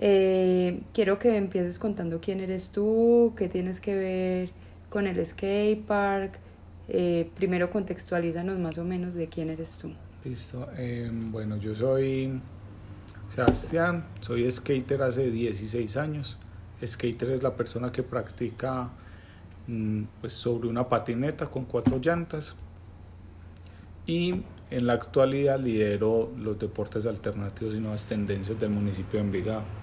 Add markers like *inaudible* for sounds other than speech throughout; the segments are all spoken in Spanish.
Eh, quiero que empieces contando quién eres tú, qué tienes que ver con el skate park. Eh, primero contextualízanos más o menos de quién eres tú. Listo. Em, bueno, yo soy Sebastián, soy skater hace 16 años. Skater es la persona que practica mm, pues, sobre una patineta con cuatro llantas. Y en la actualidad lidero los deportes alternativos y nuevas tendencias del municipio de Envigado.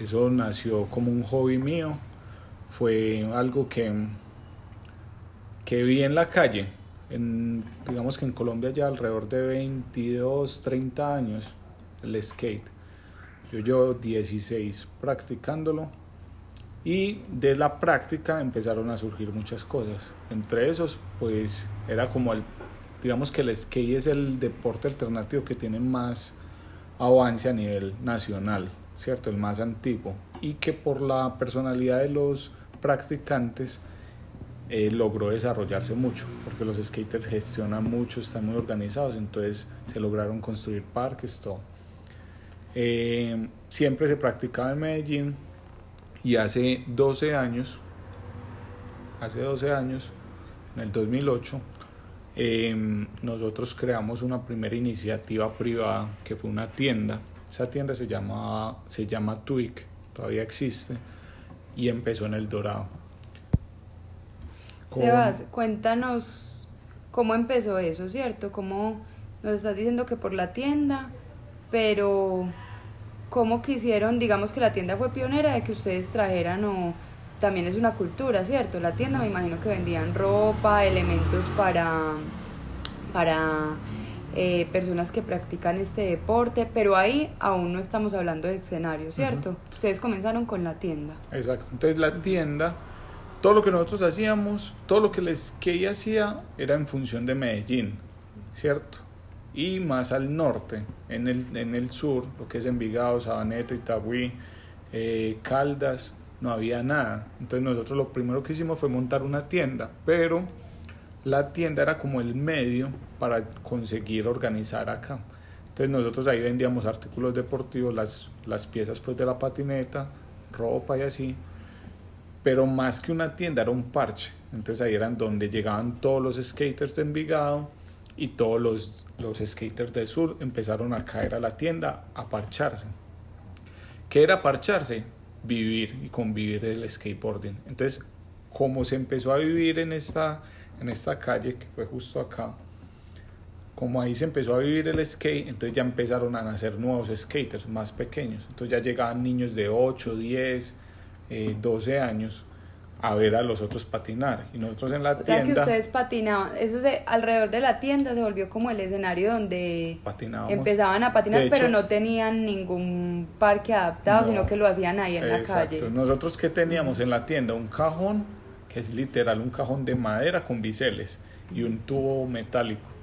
Eso nació como un hobby mío, fue algo que, que vi en la calle. En, digamos que en Colombia ya alrededor de 22, 30 años el skate. Yo llevo 16 practicándolo y de la práctica empezaron a surgir muchas cosas. Entre esos, pues era como el digamos que el skate es el deporte alternativo que tiene más avance a nivel nacional, ¿cierto? El más antiguo. Y que por la personalidad de los practicantes eh, logró desarrollarse mucho, porque los skaters gestionan mucho, están muy organizados, entonces se lograron construir parques, todo. Eh, siempre se practicaba en Medellín y hace 12 años, hace 12 años, en el 2008, Em, nosotros creamos una primera iniciativa privada que fue una tienda. Esa tienda se llama, se llama Twig, todavía existe, y empezó en El Dorado. Sebas, cuéntanos cómo empezó eso, ¿cierto? Cómo nos estás diciendo que por la tienda, pero cómo quisieron, digamos que la tienda fue pionera de que ustedes trajeran o también es una cultura, ¿cierto? La tienda me imagino que vendían ropa, elementos para, para eh, personas que practican este deporte, pero ahí aún no estamos hablando de escenario, ¿cierto? Ustedes comenzaron con la tienda. Exacto, entonces la tienda, todo lo que nosotros hacíamos, todo lo que les que ella hacía era en función de Medellín, ¿cierto? Y más al norte, en el, en el sur, lo que es Envigado, Sabaneta, Itagüí, eh, Caldas, no había nada. Entonces nosotros lo primero que hicimos fue montar una tienda, pero la tienda era como el medio para conseguir organizar acá. Entonces nosotros ahí vendíamos artículos deportivos, las, las piezas pues de la patineta, ropa y así, pero más que una tienda era un parche. Entonces ahí eran donde llegaban todos los skaters de Envigado y todos los, los skaters del sur empezaron a caer a la tienda a parcharse. ¿Qué era parcharse? vivir y convivir el skateboarding. Entonces, como se empezó a vivir en esta, en esta calle, que fue justo acá, como ahí se empezó a vivir el skate, entonces ya empezaron a nacer nuevos skaters más pequeños. Entonces ya llegaban niños de 8, 10, 12 años a ver a los otros patinar. Y nosotros en la o tienda... Sea que ustedes patinaban, eso se, alrededor de la tienda se volvió como el escenario donde empezaban a patinar, pero no tenían ningún parque adaptado, sino que lo hacían ahí en la calle. Nosotros que teníamos en la tienda un cajón, que es literal un cajón de madera con biseles y un tubo metálico.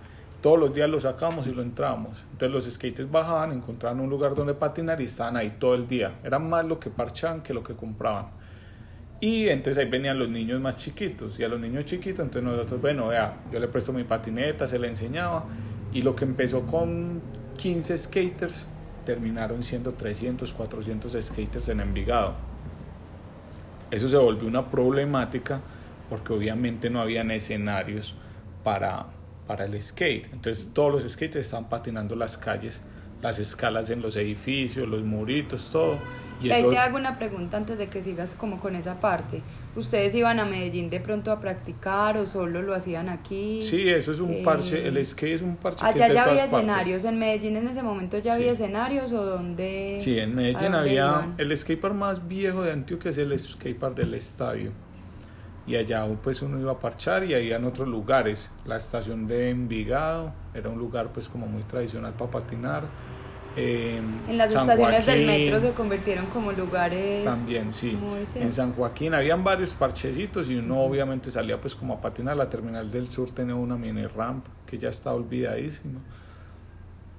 Todos los días lo sacamos y lo entramos. Entonces los skaters bajaban, encontraban un lugar donde patinar y estaban ahí todo el día. Era más lo que parchaban que lo que compraban. Y entonces ahí venían los niños más chiquitos. Y a los niños chiquitos, entonces nosotros, bueno, vea, yo le presto mi patineta, se le enseñaba. Y lo que empezó con 15 skaters, terminaron siendo 300, 400 skaters en Envigado. Eso se volvió una problemática porque obviamente no habían escenarios para, para el skate. Entonces todos los skaters estaban patinando las calles, las escalas en los edificios, los muritos, todo y Ahí te hago una pregunta antes de que sigas como con esa parte. ¿Ustedes iban a Medellín de pronto a practicar o solo lo hacían aquí? Sí, eso es un eh, parche, el skate es un parche. Allá ya había escenarios, en Medellín en ese momento ya había escenarios o dónde... Sí, en Medellín había, el skatepark más viejo de Antioquia es el skatepark del estadio. Y allá pues uno iba a parchar y había en otros lugares. La estación de Envigado era un lugar pues como muy tradicional para patinar Em, en las estaciones del metro se convirtieron como lugares. También, sí. En San Joaquín habían varios parchecitos y uno obviamente salía pues como a patinar. La terminal del sur tenía una mini ramp que ya está olvidadísima.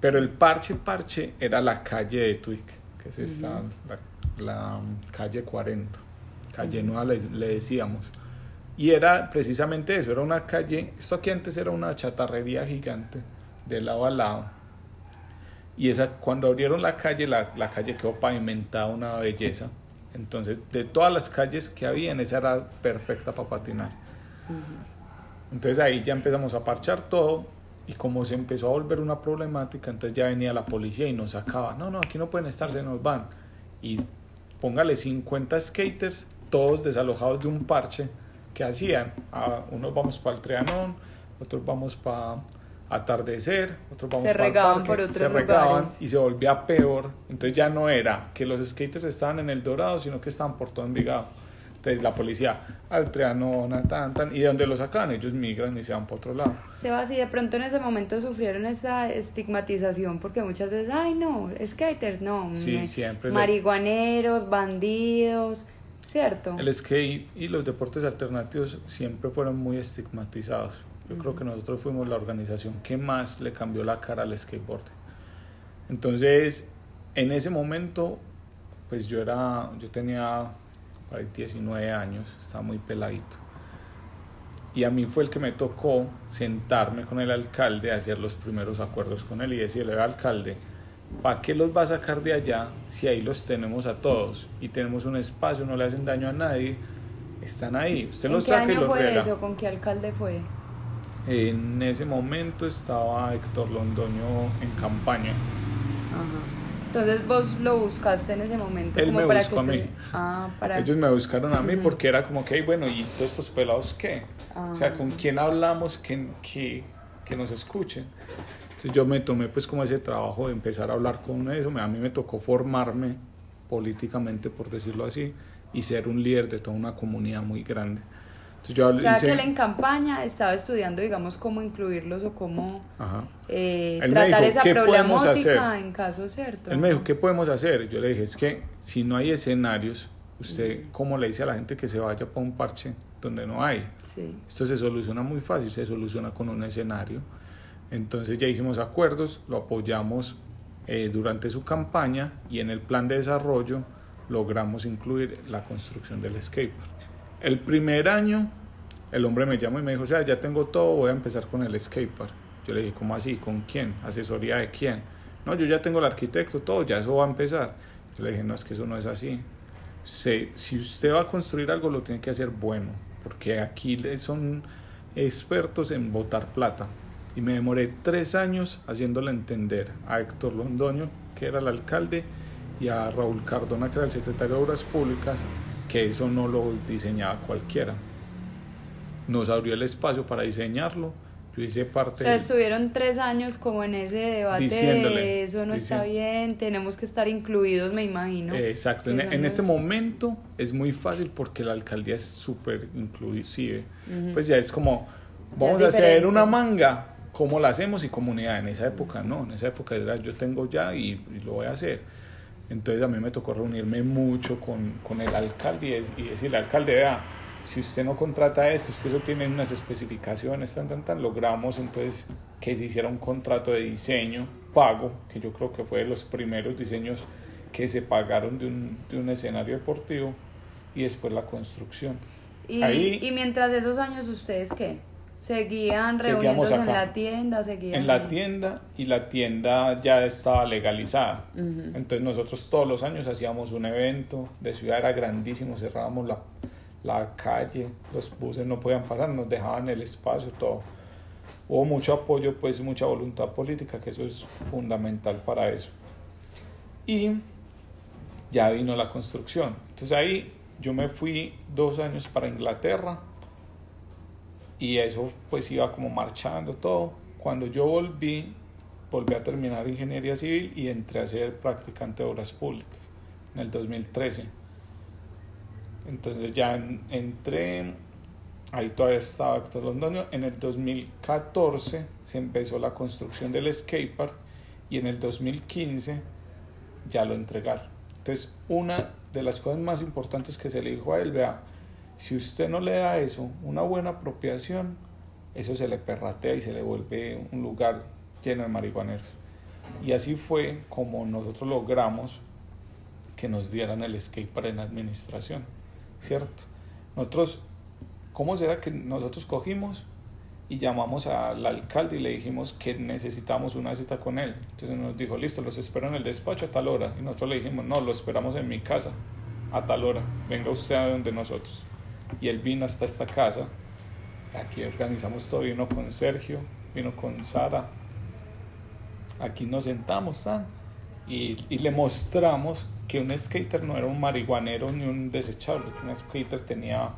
Pero el parche, parche era la calle de Twig, que es esta, la, calle 40, calle nueva le, le decíamos. Y era precisamente eso, era una calle, esto aquí antes era una chatarrería gigante, de lado a lado Y esa, cuando abrieron la calle, la, la calle quedó pavimentada una belleza. Entonces, de todas las calles que había, esa era perfecta para patinar. Entonces ahí ya empezamos a parchar todo y como se empezó a volver una problemática, entonces ya venía la policía y nos sacaba, no, no, aquí no pueden estar, se nos van. Y póngale 50 skaters, todos desalojados de un parche, que hacían? Ah, unos vamos para el Trianón, otros vamos para atardecer, otros vamos se para regaban el parque, por otros se regaban lugares. y se volvía peor. Entonces ya no era que los skaters estaban en el Dorado, sino que estaban por todo Envigado. Entonces la policía, al Trianón, a tan, tan, y de donde lo sacan, ellos migran y se van para otro lado. Sebas, y de pronto en ese momento sufrieron esa estigmatización porque muchas veces, ay no, skaters, no, Sí, me- siempre le- marihuaneros, bandidos, ¿cierto? El skate y los deportes alternativos siempre fueron muy estigmatizados. Yo creo que nosotros fuimos la organización que más le cambió la cara al skateboard. Entonces, en ese momento, pues yo era, yo tenía por ahí 19 años, estaba muy peladito. Y a mí fue el que me tocó sentarme con el alcalde, hacer los primeros acuerdos con él y decirle, "Vea, alcalde, ¿para qué los va a sacar de allá si ahí los tenemos a todos y tenemos un espacio, no le hacen daño a nadie? Están ahí, usted ¿En los saca y los fue riega. eso? ¿Con qué alcalde fue? En ese momento estaba Héctor Londoño en campaña. Ajá. Entonces vos lo buscaste en ese momento. Él como me para buscó que a te- mí. Ah, para... Ellos me buscaron a mí Ujú. porque era como que, "Ay, bueno, ¿y todos estos pelados qué? O sea, Ah. ¿con quién hablamos que, que, que nos escuchen? Entonces yo me tomé pues como ese trabajo de empezar a hablar con eso. Me- A mí me tocó formarme políticamente, por decirlo así, y ser un líder de toda una comunidad muy grande. Entonces yo O sea, hice- que él en campaña estaba estudiando, digamos, cómo incluirlos o cómo eh, tratar dijo, esa ¿qué podemos problemática en caso cierto. Él me dijo, ¿qué podemos hacer? Yo le dije, es que si no hay escenarios, usted, ¿cómo le dice a la gente que se vaya para un parche donde no hay? Sí. Esto se soluciona muy fácil, se soluciona con un escenario. Entonces ya hicimos acuerdos, lo apoyamos eh, durante su campaña y en el plan de desarrollo logramos incluir la construcción del skatepark. El primer año el hombre me llamó y me dijo, o sea, ya tengo todo, voy a empezar con el skatepark. Yo le dije, ¿cómo así? ¿Con quién? ¿Asesoría de quién? No, yo ya tengo el arquitecto, todo, ya eso va a empezar. Yo le dije, no, es que eso no es así. Si usted va a construir algo, lo tiene que hacer bueno, porque aquí son expertos en botar plata. Y me demoré tres años haciéndole entender a Héctor Londoño, que era el alcalde, y a Raúl Cardona, que era el secretario de Obras Públicas, que eso no lo diseñaba cualquiera. Nos abrió el espacio para diseñarlo. Yo hice O parte. sea, del- estuvieron tres años como en ese debate Diciéndole, de eso no está bien, tenemos que estar incluidos, me imagino. Eh, Exacto, en, en este momento es muy fácil porque la alcaldía es súper inclusive. Ujú. Pues ya es como, vamos es a hacer una manga, ¿cómo la hacemos? Y comunidad, en esa época no, en esa época era yo tengo ya y, y lo voy a hacer. Entonces a mí me tocó reunirme mucho con, con el alcalde y, y decirle, alcalde, vea, si usted no contrata esto, es que eso tiene unas especificaciones, tan, tan, tan, logramos entonces que se hiciera un contrato de diseño pago, que yo creo que fue de los primeros diseños que se pagaron de un, de un escenario deportivo y después la construcción. Y, Ahí- y mientras esos años, ¿ustedes qué? ¿Seguían reuniéndose en la tienda? Seguían En la tienda y la tienda ya estaba legalizada. Entonces nosotros todos los años hacíamos un evento, de ciudad era grandísimo, cerrábamos la, la calle, los buses no podían pasar, nos dejaban el espacio, todo. Hubo mucho apoyo, pues mucha voluntad política, que eso es fundamental para eso. Y ya vino la construcción. Entonces ahí yo me fui dos años para Inglaterra y eso pues iba como marchando todo. Cuando yo volví, volví a terminar ingeniería civil y entré a ser practicante de obras públicas en el 2013. Entonces ya en- entré, ahí todavía estaba Héctor Londoño. En el 2014 se empezó la construcción del skatepark y en el 2015 ya lo entregaron. Entonces, una de las cosas más importantes que se le dijo a él, vea, si usted no le da eso, una buena apropiación, eso se le perratea y se le vuelve un lugar lleno de marihuaneros. Y así fue como nosotros logramos que nos dieran el skatepark en administración, ¿cierto? Nosotros, ¿cómo será que nosotros cogimos y llamamos al alcalde y le dijimos que necesitamos una cita con él. Entonces nos dijo, listo, los espero en el despacho a tal hora. Y nosotros le dijimos, no, lo esperamos en mi casa a tal hora. Venga usted a donde nosotros. Y él vino hasta esta casa. Aquí organizamos todo, vino con Sergio, vino con Sara. Aquí nos sentamos y, y le mostramos que un skater no era un marihuanero ni un desechable, que un skater tenía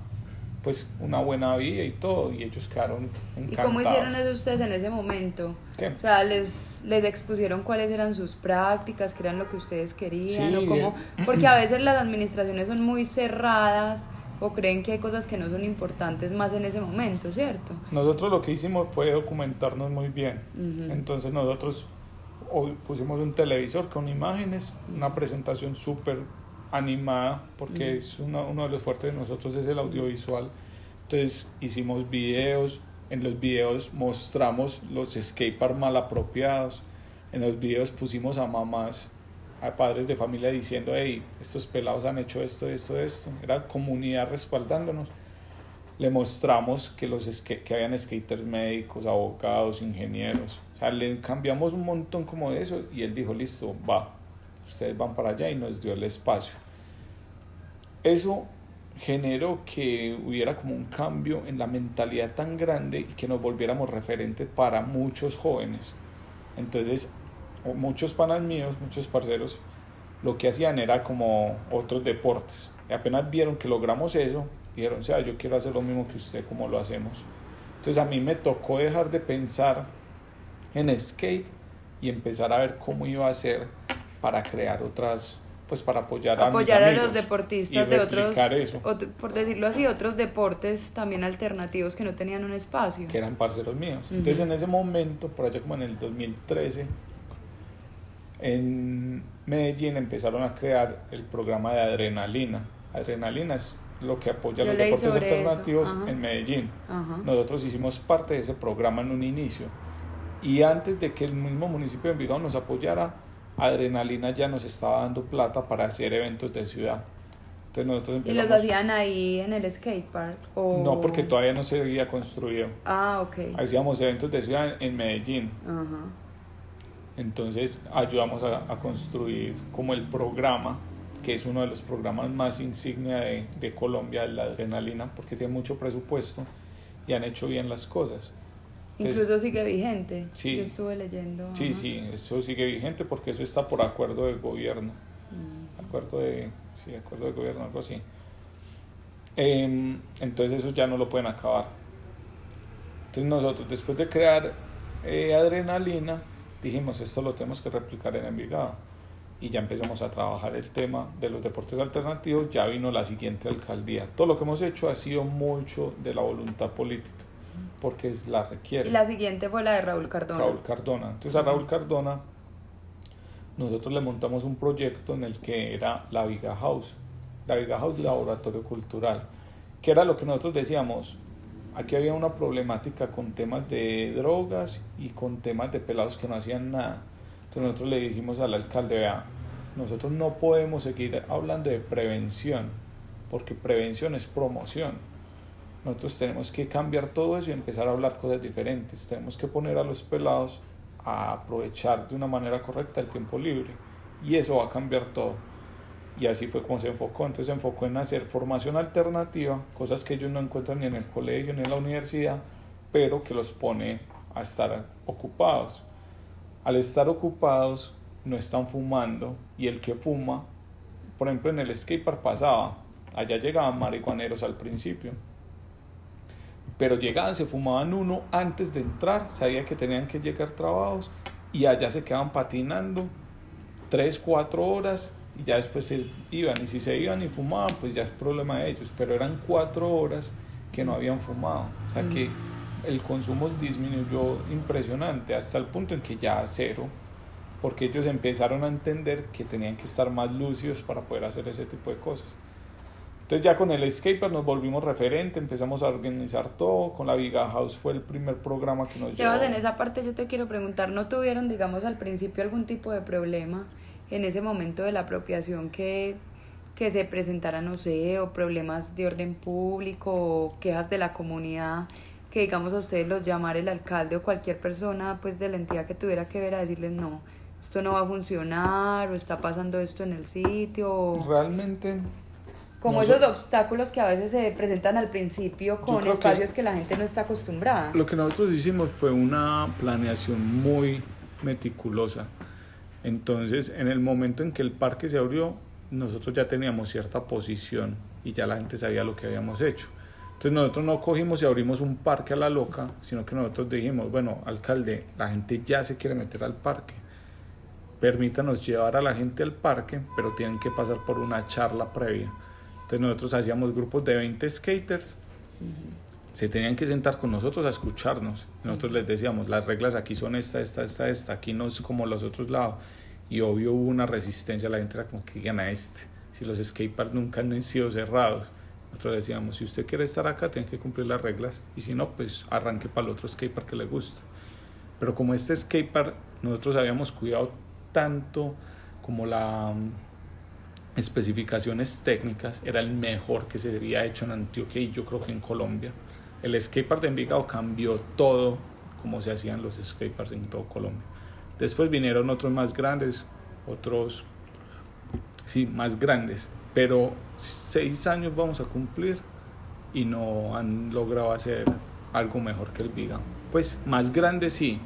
pues una buena vida y todo, y ellos quedaron encantados. ¿Y cómo hicieron eso ustedes en ese momento? ¿Qué? O sea, les, les expusieron cuáles eran sus prácticas, qué eran lo que ustedes querían, o cómo, porque a *clears throat* veces las administraciones son muy cerradas o creen que hay cosas que no son importantes más en ese momento, ¿cierto? Nosotros lo que hicimos fue documentarnos muy bien, entonces nosotros pusimos un televisor con imágenes, una presentación súper animada, porque es uno, uno de los fuertes de nosotros es el audiovisual. Entonces hicimos videos, en los videos mostramos los skateparks mal apropiados, en los videos pusimos a mamás, a padres de familia diciendo, hey, estos pelados han hecho esto, esto, esto. Era comunidad respaldándonos. Le mostramos que, los que habían skaters médicos, abogados, ingenieros. O sea, le cambiamos un montón como de eso y él dijo, listo, va, ustedes van para allá y nos dio el espacio. Eso generó que hubiera como un cambio en la mentalidad tan grande y que nos volviéramos referentes para muchos jóvenes. Entonces, muchos panas míos, muchos parceros, lo que hacían era como otros deportes. Y apenas vieron que logramos eso, dijeron, o sea, yo quiero hacer lo mismo que usted, como lo hacemos. Entonces a mí me tocó dejar de pensar en skate y empezar a ver cómo iba a ser para crear otras, pues para apoyar, a, mis a los deportistas de otros, por decirlo así, otros deportes también alternativos que no tenían un espacio. Que eran parceros míos. Entonces en ese momento, por allá como en el 2013, en Medellín empezaron a crear el programa de adrenalina. Adrenalina es lo que apoya los deportes alternativos en Medellín. Nosotros hicimos parte de ese programa en un inicio. Y antes de que el mismo municipio de Envigado nos apoyara, Adrenalina ya nos estaba dando plata para hacer eventos de ciudad. Entonces nosotros ¿Y los hacían ahí en el skatepark? O... No, porque todavía no se había construido. Ah, ok. Hacíamos eventos de ciudad en Medellín. Entonces ayudamos a, a, construir como el programa, que es uno de los programas más insignia de, de Colombia, la adrenalina, porque tiene mucho presupuesto y han hecho bien las cosas. Incluso sigue vigente. Sí. Yo estuve leyendo. Sí, sí, eso sigue vigente porque eso está por acuerdo del gobierno. Mm. Acuerdo de, sí, acuerdo de gobierno, algo así. Em, entonces eso ya no lo pueden acabar. Entonces nosotros después de crear eh, adrenalina, dijimos esto lo tenemos que replicar en Envigado. Y ya empezamos a trabajar el tema de los deportes alternativos, ya vino la siguiente alcaldía. Todo lo que hemos hecho ha sido mucho de la voluntad política porque la requiere. Y la siguiente fue la de Raúl Cardona. Raúl Cardona. Entonces a Raúl Cardona nosotros le montamos un proyecto en el que era la Viga House, la Viga House Laboratorio Cultural, que era lo que nosotros decíamos, aquí había una problemática con temas de drogas y con temas de pelados que no hacían nada. Entonces nosotros le dijimos al alcalde, vea, nosotros no podemos seguir hablando de prevención, porque prevención es promoción nosotros tenemos que cambiar todo eso y empezar a hablar cosas diferentes. Tenemos que poner a los pelados a aprovechar de una manera correcta el tiempo libre. Y eso va a cambiar todo. Y así fue como se enfocó. Entonces se enfocó en hacer formación alternativa, cosas que ellos no encuentran ni en el colegio ni en la universidad, pero que los pone a estar ocupados. Al estar ocupados, no están fumando y el que fuma, por ejemplo en el skatepark pasaba, allá llegaban marihuaneros al principio pero llegaban, se fumaban uno antes de entrar, sabían que tenían que llegar trabajos y allá se quedaban patinando tres, cuatro horas y ya después se iban. Y si se iban y fumaban, pues ya es problema de ellos, pero eran cuatro horas que no habían fumado. O sea que el consumo disminuyó impresionante hasta el punto en que ya cero, porque ellos empezaron a entender que tenían que estar más lúcidos para poder hacer ese tipo de cosas. Entonces ya con el Escaper nos volvimos referente, empezamos a organizar todo, con la Viga House fue el primer programa que nos llevó. en esa parte yo te quiero preguntar, ¿no tuvieron digamos al principio algún tipo de problema en ese momento de la apropiación que, que se presentara, no sé, o problemas de orden público o quejas de la comunidad que digamos a ustedes los llamara el alcalde o cualquier persona pues de la entidad que tuviera que ver a decirles no, esto no va a funcionar o está pasando esto en el sitio? o- Realmente Como No esos sé. obstáculos que a veces se presentan al principio con creo que- espacios que... la gente no está acostumbrada. Lo que nosotros hicimos fue una planeación muy meticulosa. Entonces, en el momento en que el parque se abrió, nosotros ya teníamos cierta posición y ya la gente sabía lo que habíamos hecho. Entonces nosotros no cogimos y abrimos un parque a la loca, sino que nosotros dijimos, bueno, alcalde, la gente ya se quiere meter al parque. Permítanos llevar a la gente al parque, pero tienen que pasar por una charla previa. Entonces nosotros hacíamos grupos de 20 skaters se tenían que sentar con nosotros a escucharnos. Nosotros les decíamos, las reglas aquí son esta, esta, esta, esta, aquí no es como los otros lados. Y obvio hubo una resistencia, la gente como que gana este. Si los skateparks nunca han sido cerrados. Nosotros decíamos, si usted quiere estar acá, tiene que cumplir las reglas. Y si no, pues arranque para el otro skatepark que le gusta. Pero como este skatepark, nosotros habíamos cuidado tanto como la mm, especificaciones técnicas, era el mejor que se había hecho en Antioquia y yo creo que en Colombia. El skatepark de Envigado cambió todo como se hacían los skateparks en todo Colombia. Después vinieron otros más grandes, otros, sí, más grandes, pero seis años vamos a cumplir y no han logrado hacer algo mejor que el Envigado. Pues más grande sí,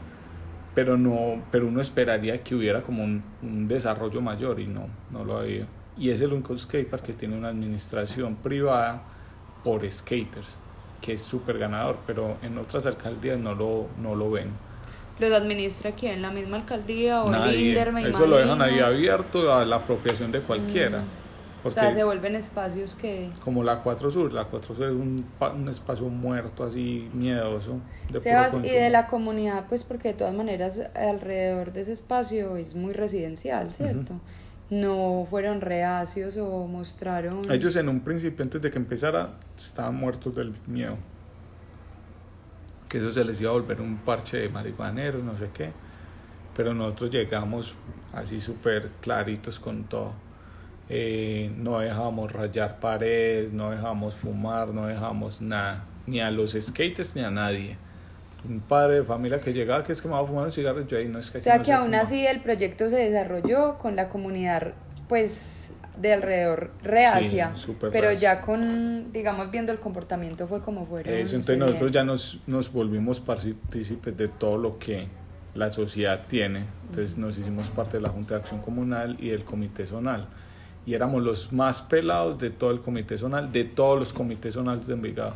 pero no pero uno esperaría que hubiera como un, desarrollo mayor y no no lo ha habido y es el único skatepark que tiene una administración privada por skaters que es súper ganador pero en otras alcaldías no lo no lo ven ¿Los administra quién? ¿La misma alcaldía o Nadie. INDER, me eso lo dejan ahí imagino? abierto a la apropiación de cualquiera O porque sea, se vuelven espacios que... como la 4 Sur la 4 Sur es un, un espacio muerto así miedoso de Sebas, y de la comunidad, pues porque de todas maneras alrededor de ese espacio es muy residencial, ¿cierto? No fueron reacios o mostraron... Ellos en un principio, antes de que empezara, estaban muertos del miedo. Que eso se les iba a volver un parche de marihuaneros, no sé qué. Pero nosotros llegamos así súper claritos con todo. Eh, no dejábamos rayar paredes, no dejábamos fumar, no dejábamos nada. Ni a los skaters ni a nadie. Un padre de familia que llegaba, que es que me va a fumar un cigarro, yo ahí no es que O sea no que se aún fuma. así el proyecto se desarrolló con la comunidad, pues, de alrededor reacia, Sí, pero reacia. ya con, digamos, viendo el comportamiento fue como fueron. Eso, entonces nosotros ya nos, nos volvimos partícipes de todo lo que la sociedad tiene. Entonces nos hicimos parte de la Junta de Acción Comunal y del Comité Zonal. Y éramos los más pelados de todo el Comité Zonal, de todos los comités zonales de Envigado.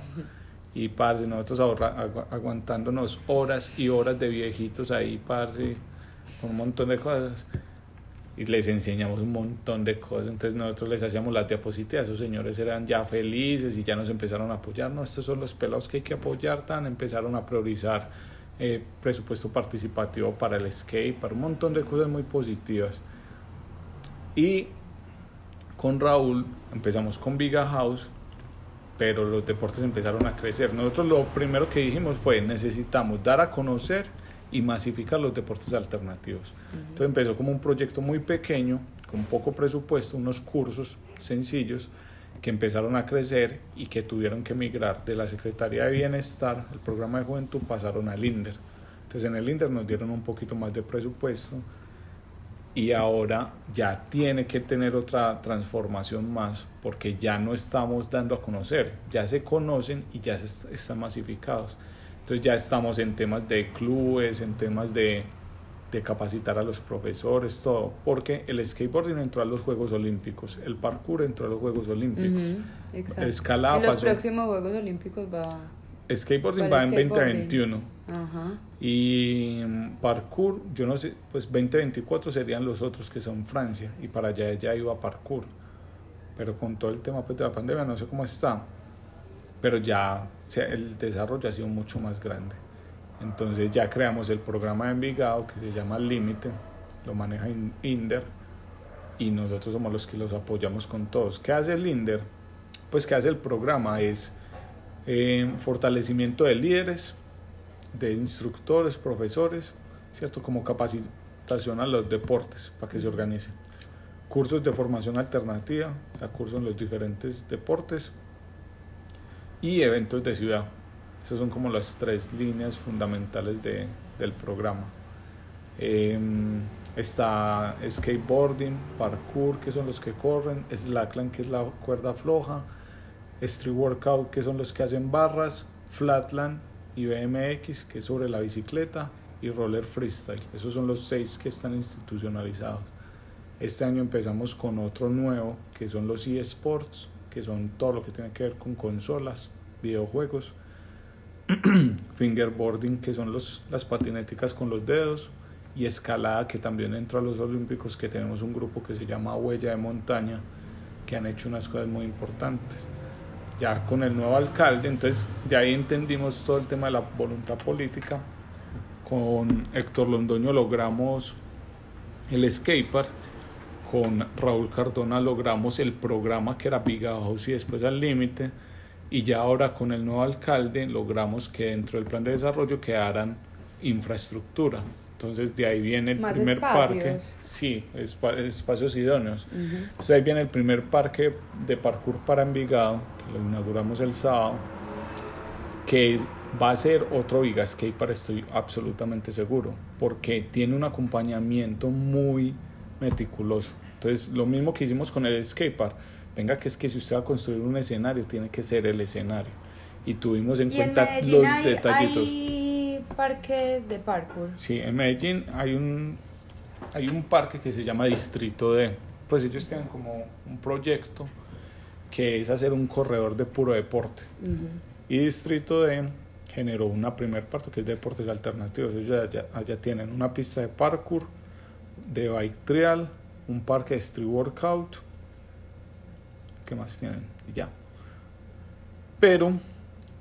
Y, parce, nosotros ahorra- agu- aguantándonos horas y horas de viejitos ahí, parce, con un montón de cosas. Y les enseñamos un montón de cosas. Entonces nosotros les hacíamos las diapositivas. Esos señores eran ya felices y ya nos empezaron a apoyar. No, estos son los pelados que hay que apoyar. Tan empezaron a priorizar eh, presupuesto participativo para el skate, para un montón de cosas muy positivas. Y con Raúl empezamos con Viga House, pero los deportes empezaron a crecer. Nosotros lo primero que dijimos fue necesitamos dar a conocer y masificar los deportes alternativos. Entonces empezó como un proyecto muy pequeño, con poco presupuesto, unos cursos sencillos que empezaron a crecer y que tuvieron que migrar de la Secretaría de Bienestar, el programa de juventud, pasaron al INDER. Entonces en el INDER nos dieron un poquito más de presupuesto y ahora ya tiene que tener otra transformación más porque ya no estamos dando a conocer, ya se conocen y ya se est- están masificados. Entonces ya estamos en temas de clubes, en temas de, de capacitar a los profesores, todo, porque el skateboarding entró a los Juegos Olímpicos, el parkour entró a los Juegos Olímpicos. Ujú, exacto. Escalada En los pasó- próximos Juegos Olímpicos va... Skateboarding va en skateboarding. 2021 Y mm, parkour, yo no sé, pues 2024 serían los otros que son Francia y para allá ya iba parkour. Pero con todo el tema pues, de la pandemia no sé cómo está, pero ya el desarrollo ha sido mucho más grande. Entonces ya creamos el programa de Envigado que se llama Límite, lo maneja In- Inder y nosotros somos los que los apoyamos con todos. ¿Qué hace el Inder? Pues que hace el programa es eh, fortalecimiento de líderes, de instructores, profesores, ¿cierto? Como capacitación a los deportes para que se organicen. Cursos de formación alternativa, o cursos en los diferentes deportes y eventos de ciudad. Esas son como las tres líneas fundamentales de, del programa. Em, está skateboarding, parkour, que son los que corren, slackline, que es la cuerda floja, street workout, que son los que hacen barras, flatland y BMX, que es sobre la bicicleta, y roller freestyle. Esos son los seis que están institucionalizados. Este año empezamos con otro nuevo, que son los eSports, que son todo lo que tiene que ver con consolas, videojuegos, *clears throat* fingerboarding, que son los, las patinéticas con los dedos, y escalada, que también entró a los Olímpicos, que tenemos un grupo que se llama Huella de Montaña, que han hecho unas cosas muy importantes. Ya con el nuevo alcalde, entonces ya ahí entendimos todo el tema de la voluntad política. Con Héctor Londoño logramos el skatepark, con Raúl Cardona logramos el programa que era Big House y después al límite, y ya ahora con el nuevo alcalde logramos que dentro del plan de desarrollo quedaran infraestructura entonces de ahí viene el primer parque. Sí, espacios idóneos. Entonces ahí viene el primer parque de parkour para Envigado, lo inauguramos el sábado, que va a ser otro Viga Skatepark, estoy absolutamente seguro, porque tiene un acompañamiento muy meticuloso. Entonces lo mismo que hicimos con el skatepark, venga que es que si usted va a construir un escenario, tiene que ser el escenario. Y tuvimos en cuenta los detallitos parques de parkour. Sí, en Medellín hay un, hay un parque que se llama Distrito D. Pues ellos tienen como un proyecto que es hacer un corredor de puro deporte. Y Distrito D generó una primer parte que es deportes alternativos. Ellos allá, allá, tienen una pista de parkour, de bike trial, un parque de street workout. ¿Qué más tienen? Y ya. Pero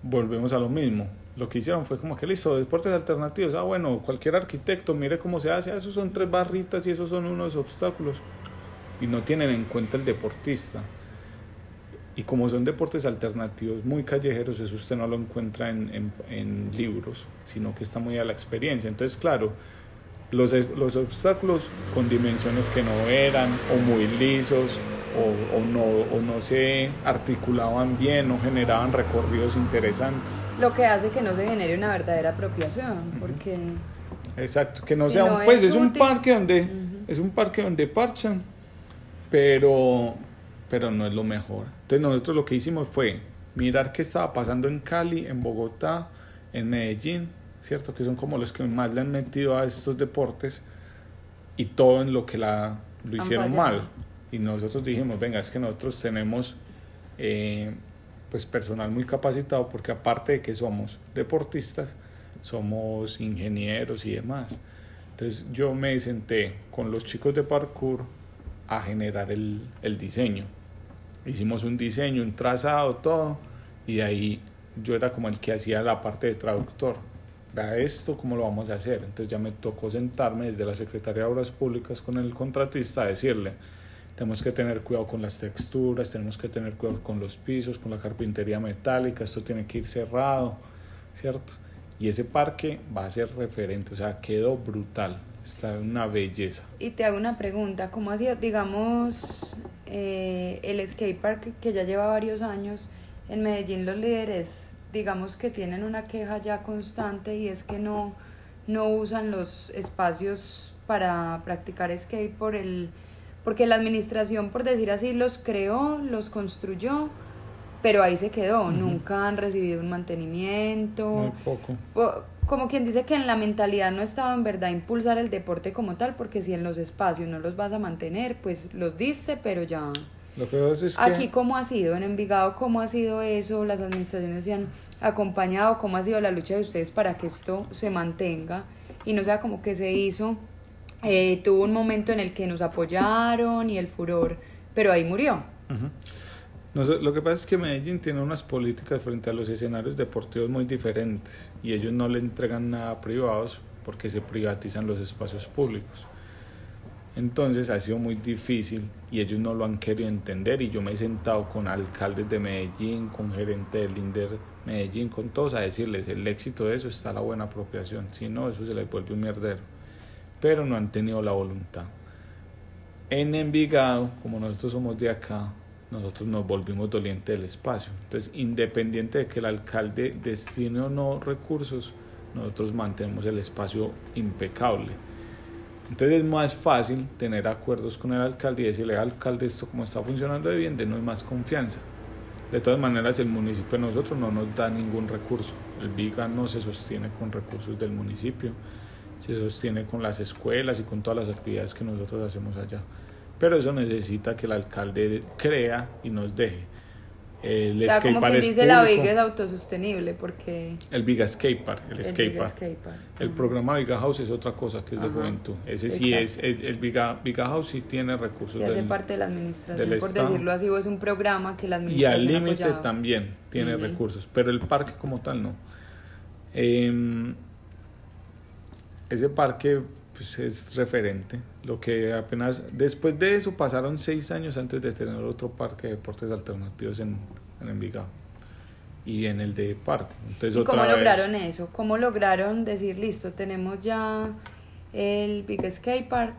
volvemos a lo mismo lo que hicieron fue como que listo, deportes alternativos. Ah, bueno, cualquier arquitecto, mire cómo se hace. Ah, esos son tres barritas y esos son unos obstáculos. Y no tienen en cuenta el deportista. Y como son deportes alternativos muy callejeros, eso usted no lo encuentra en, en, en libros, sino que está muy a la experiencia. Entonces, claro, los, los obstáculos con dimensiones que no eran, o muy lisos, o, o, no, o no se articulaban bien, no generaban recorridos interesantes. Lo que hace que no se genere una verdadera apropiación, porque... Exacto, que no sea un, pues es, un parque donde es un parque donde parchan, pero pero no es lo mejor. Entonces nosotros lo que hicimos fue mirar qué estaba pasando en Cali, en Bogotá, en Medellín, ¿cierto? Que son como los que más le han metido a estos deportes y todo en lo que la, lo hicieron mal. Y nosotros dijimos, venga, es que nosotros tenemos eh, pues personal muy capacitado porque aparte de que somos deportistas, somos ingenieros y demás. Entonces yo me senté con los chicos de parkour a generar el, el diseño. Hicimos un diseño, un trazado, todo, y de ahí yo era como el que hacía la parte de traductor vea esto, ¿cómo lo vamos a hacer? Entonces ya me tocó sentarme desde la Secretaría de Obras Públicas con el contratista a decirle, tenemos que tener cuidado con las texturas, tenemos que tener cuidado con los pisos, con la carpintería metálica, esto tiene que ir cerrado, ¿cierto? Y ese parque va a ser referente, o sea, quedó brutal, está una belleza. Y te hago una pregunta, ¿cómo ha sido, digamos, eh, el skatepark que ya lleva varios años en Medellín, los líderes digamos que tienen una queja ya constante y es que no, no usan los espacios para practicar skate por el porque la administración por decir así los creó, los construyó, pero ahí se quedó, nunca han recibido un mantenimiento. Muy poco. Como quien dice que en la mentalidad no estaba en verdad impulsar el deporte como tal, porque si en los espacios no los vas a mantener, pues los diste, pero ya lo que es que... Aquí, ¿cómo ha sido? En Envigado, ¿cómo ha sido eso? ¿Las administraciones se han acompañado? ¿Cómo ha sido la lucha de ustedes para que esto se mantenga? Y no sea como que se hizo, eh, tuvo un momento en el que nos apoyaron y el furor, pero ahí murió. No lo que pasa es que Medellín tiene unas políticas frente a los escenarios deportivos muy diferentes y ellos no le entregan nada a privados porque se privatizan los espacios públicos. Entonces ha sido muy difícil y ellos no lo han querido entender y yo me he sentado con alcaldes de Medellín, con gerente del INDER Medellín, con todos a decirles el éxito de eso está la buena apropiación, si no eso se les vuelve un mierdero, pero no han tenido la voluntad. En Envigado, como nosotros somos de acá, nosotros nos volvimos dolientes del espacio. Entonces, independiente de que el alcalde destine o no recursos, nosotros mantenemos el espacio impecable. Entonces es más fácil tener acuerdos con el alcalde y decirle al alcalde esto como está funcionando de bien, denos más confianza. De todas maneras, el municipio de nosotros no nos da ningún recurso. El VIGA no se sostiene con recursos del municipio, se sostiene con las escuelas y con todas las actividades que nosotros hacemos allá. Pero eso necesita que el alcalde crea y nos deje. El o sea, como quien dice la Viga es autosostenible porque... El Viga Skate Park, el, el Skate Park. El programa Viga House es otra cosa que es de juventud. Ese sí es, el, el Viga, Viga, House sí tiene recursos. Sí hace parte de la administración, por decirlo así, o es un programa que la administración Y al límite también tiene recursos, pero el parque como tal no. Eh, ese parque pues, es referente. Lo que apenas después de eso pasaron seis años antes de tener otro parque de deportes alternativos en, en Envigado y en el de parque. Entonces, ¿Y cómo lograron eso? ¿Cómo lograron decir, listo, tenemos ya el Big Skate Park?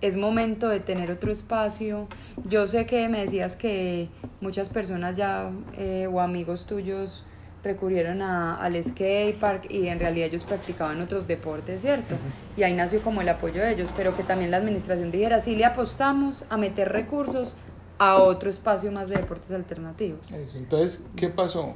Es momento de tener otro espacio. Yo sé que me decías que muchas personas ya eh, o amigos tuyos recurrieron a, al skate park y en realidad ellos practicaban otros deportes, ¿cierto? Y ahí nació como el apoyo de ellos, pero que también la administración dijera, sí le apostamos a meter recursos a otro espacio más de deportes alternativos. Entonces, ¿qué pasó?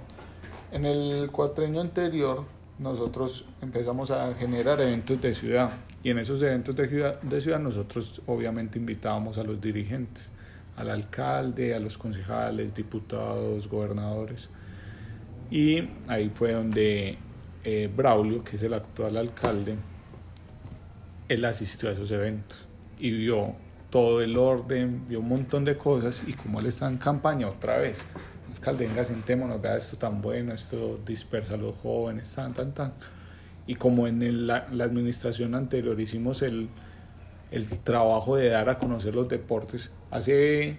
En el cuatreño anterior nosotros empezamos a generar eventos de ciudad y en esos eventos de ciudad, de ciudad nosotros obviamente invitábamos a los dirigentes, al alcalde, a los concejales, diputados, gobernadores y ahí fue donde eh, Braulio, que es el actual alcalde, él asistió a esos eventos y vio todo el orden, vio un montón de cosas y como él está en campaña otra vez, alcalde, venga, sentémonos, vea esto tan bueno, esto dispersa a los jóvenes, tan, tan, tan. Y como en la, la, administración anterior hicimos el, el trabajo de dar a conocer los deportes, hace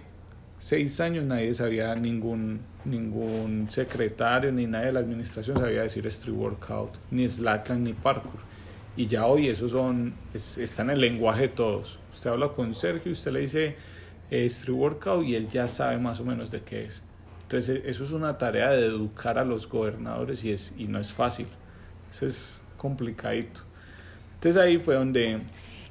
seis años nadie sabía, ningún, ningún secretario ni nadie de la administración sabía decir street workout, ni slackline, ni parkour. Y ya hoy eso son, está en el lenguaje de todos. Usted habla con Sergio, usted le dice eh, street workout y él ya sabe más o menos de qué es. Entonces eso es una tarea de educar a los gobernadores y, es, y no es fácil. Eso es complicadito. Entonces ahí fue donde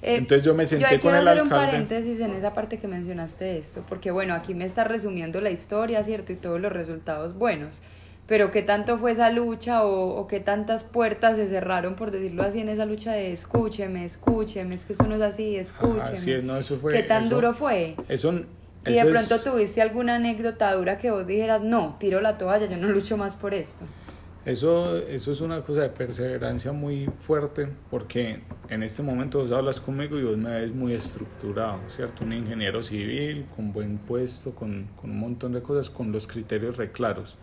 eh, Entonces yo me senté con el hacer un paréntesis en esa parte que mencionaste esto, porque bueno, aquí me está resumiendo la historia, ¿cierto? Y todos los resultados buenos. Pero qué tanto fue esa lucha o, qué tantas puertas se cerraron, por decirlo así, en esa lucha de escúcheme, escúcheme, es que eso no es así, escúcheme. no, eso fue, ¿Qué tan duro fue? Eso, y de pronto tuviste alguna anécdota dura que vos dijeras, no, tiro la toalla, yo no lucho más por esto. Eso, eso es una cosa de perseverancia muy fuerte porque en este momento vos hablas conmigo y vos me ves muy estructurado, ¿cierto? Un ingeniero civil con buen puesto, con, con un montón de cosas, con los criterios reclaros.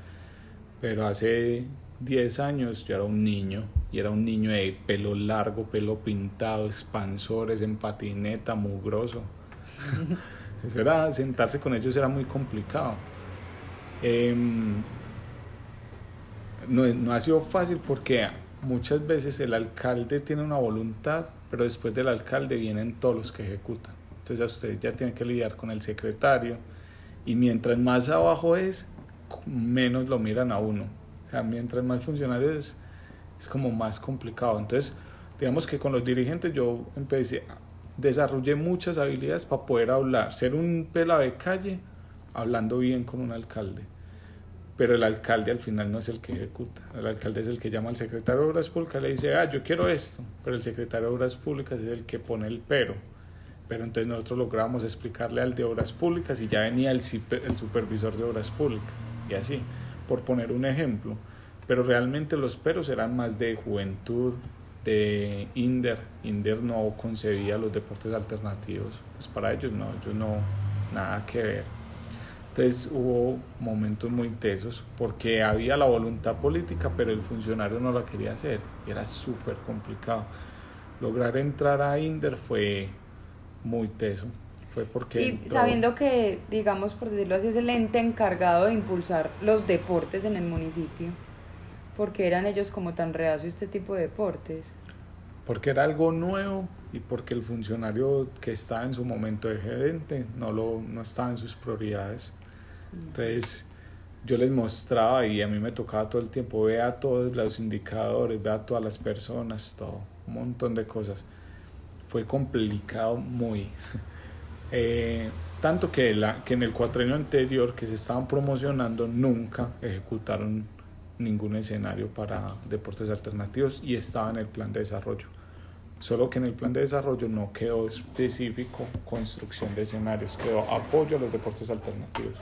Pero hace 10 años yo era un niño y era un niño de pelo largo, pelo pintado, expansores en patineta, mugroso. *laughs* Eso era, sentarse con ellos era muy complicado. Eh, no, no ha sido fácil porque muchas veces el alcalde tiene una voluntad, pero después del alcalde vienen todos los que ejecutan. Entonces a usted ya tiene que lidiar con el secretario y mientras más abajo es, menos lo miran a uno. Mientras más funcionarios es, es como más complicado. Entonces, digamos que con los dirigentes yo empecé, desarrollé muchas habilidades para poder hablar, ser un pela de calle hablando bien con un alcalde pero el alcalde al final no es el que ejecuta. El alcalde es el que llama al secretario de Obras Públicas, le dice, ah, yo quiero esto, pero el secretario de Obras Públicas es el que pone el pero. Pero entonces nosotros logramos explicarle al de Obras Públicas y ya venía el, el supervisor de Obras Públicas, y así, por poner un ejemplo. Pero realmente los peros eran más de juventud, de Inder. Inder no concebía los deportes alternativos. Pues para ellos no, ellos no, nada que ver. Entonces hubo momentos muy intensos porque había la voluntad política, pero el funcionario no la quería hacer. Y era súper complicado. Lograr entrar a Inder fue muy teso. Fue porque y sabiendo que, digamos, por decirlo así, es el ente encargado de impulsar los deportes en el municipio, porque eran ellos como tan reacios este tipo de deportes? Porque era algo nuevo y porque el funcionario que estaba en su momento de gerente no, lo, no estaba en sus prioridades. Entonces yo les mostraba y a mí me tocaba todo el tiempo, vea todos los indicadores, vea todas las personas, todo, un montón de cosas. Fue complicado muy. *laughs* Eh, tanto que, la, que en el cuatrenio anterior que se estaban promocionando nunca ejecutaron ningún escenario para deportes alternativos y estaba en el plan de desarrollo. Solo que en el plan de desarrollo no quedó específico construcción de escenarios, quedó apoyo a los deportes alternativos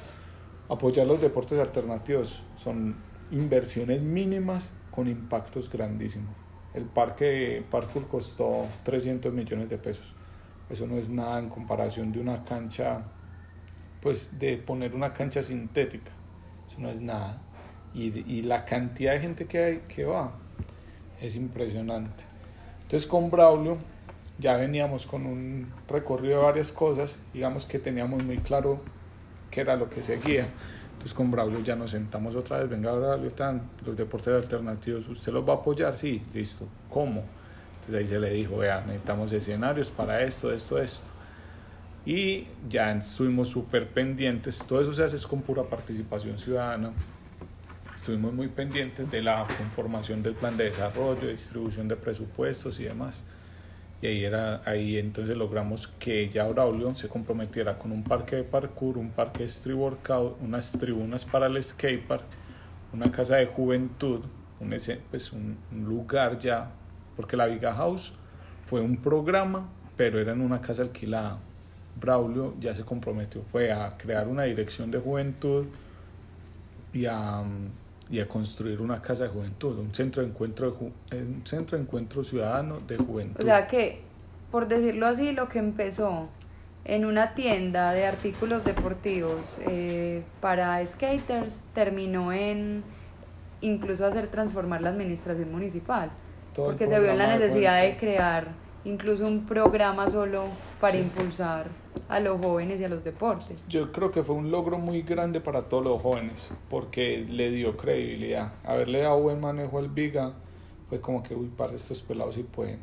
apoyar los deportes alternativos son inversiones mínimas con impactos grandísimos. El parque parkour costó 300 millones de pesos. Eso no es nada en comparación de una cancha, pues de poner una cancha sintética. Eso no es nada. Y, y la cantidad de gente que, hay, que va es impresionante. Entonces con Braulio ya veníamos con un recorrido de varias cosas. Digamos que teníamos muy claro que era lo que seguía. Entonces con Braulio ya nos sentamos otra vez, venga Braulio, tan, los deportes alternativos, ¿usted los va a apoyar? Sí, listo. ¿Cómo? Entonces ahí se le dijo, vea, necesitamos escenarios para esto, esto, esto. Y ya estuvimos súper pendientes, todo eso se hace con pura participación ciudadana. Estuvimos muy pendientes de la conformación del plan de desarrollo, distribución de presupuestos y demás y ahí, era, ahí entonces logramos que ya Braulio se comprometiera con un parque de parkour, un parque de street workout, unas tribunas para el skatepark, una casa de juventud, un, pues un, lugar ya, porque la Viga House fue un programa, pero era en una casa alquilada. Braulio ya se comprometió, fue a crear una dirección de juventud y a y a construir una casa de juventud, un centro de encuentro, de un centro de encuentro ciudadano de juventud. O sea que, por decirlo así, lo que empezó en una tienda de artículos deportivos eh, para skaters terminó en incluso hacer transformar la administración municipal, porque se vio en la necesidad de crear incluso un programa solo para impulsar a los jóvenes y a los deportes. Yo creo que fue un logro muy grande para todos los jóvenes, porque le dio credibilidad. Haberle dado buen manejo al Viga fue como que, uy, para estos pelados sí pueden.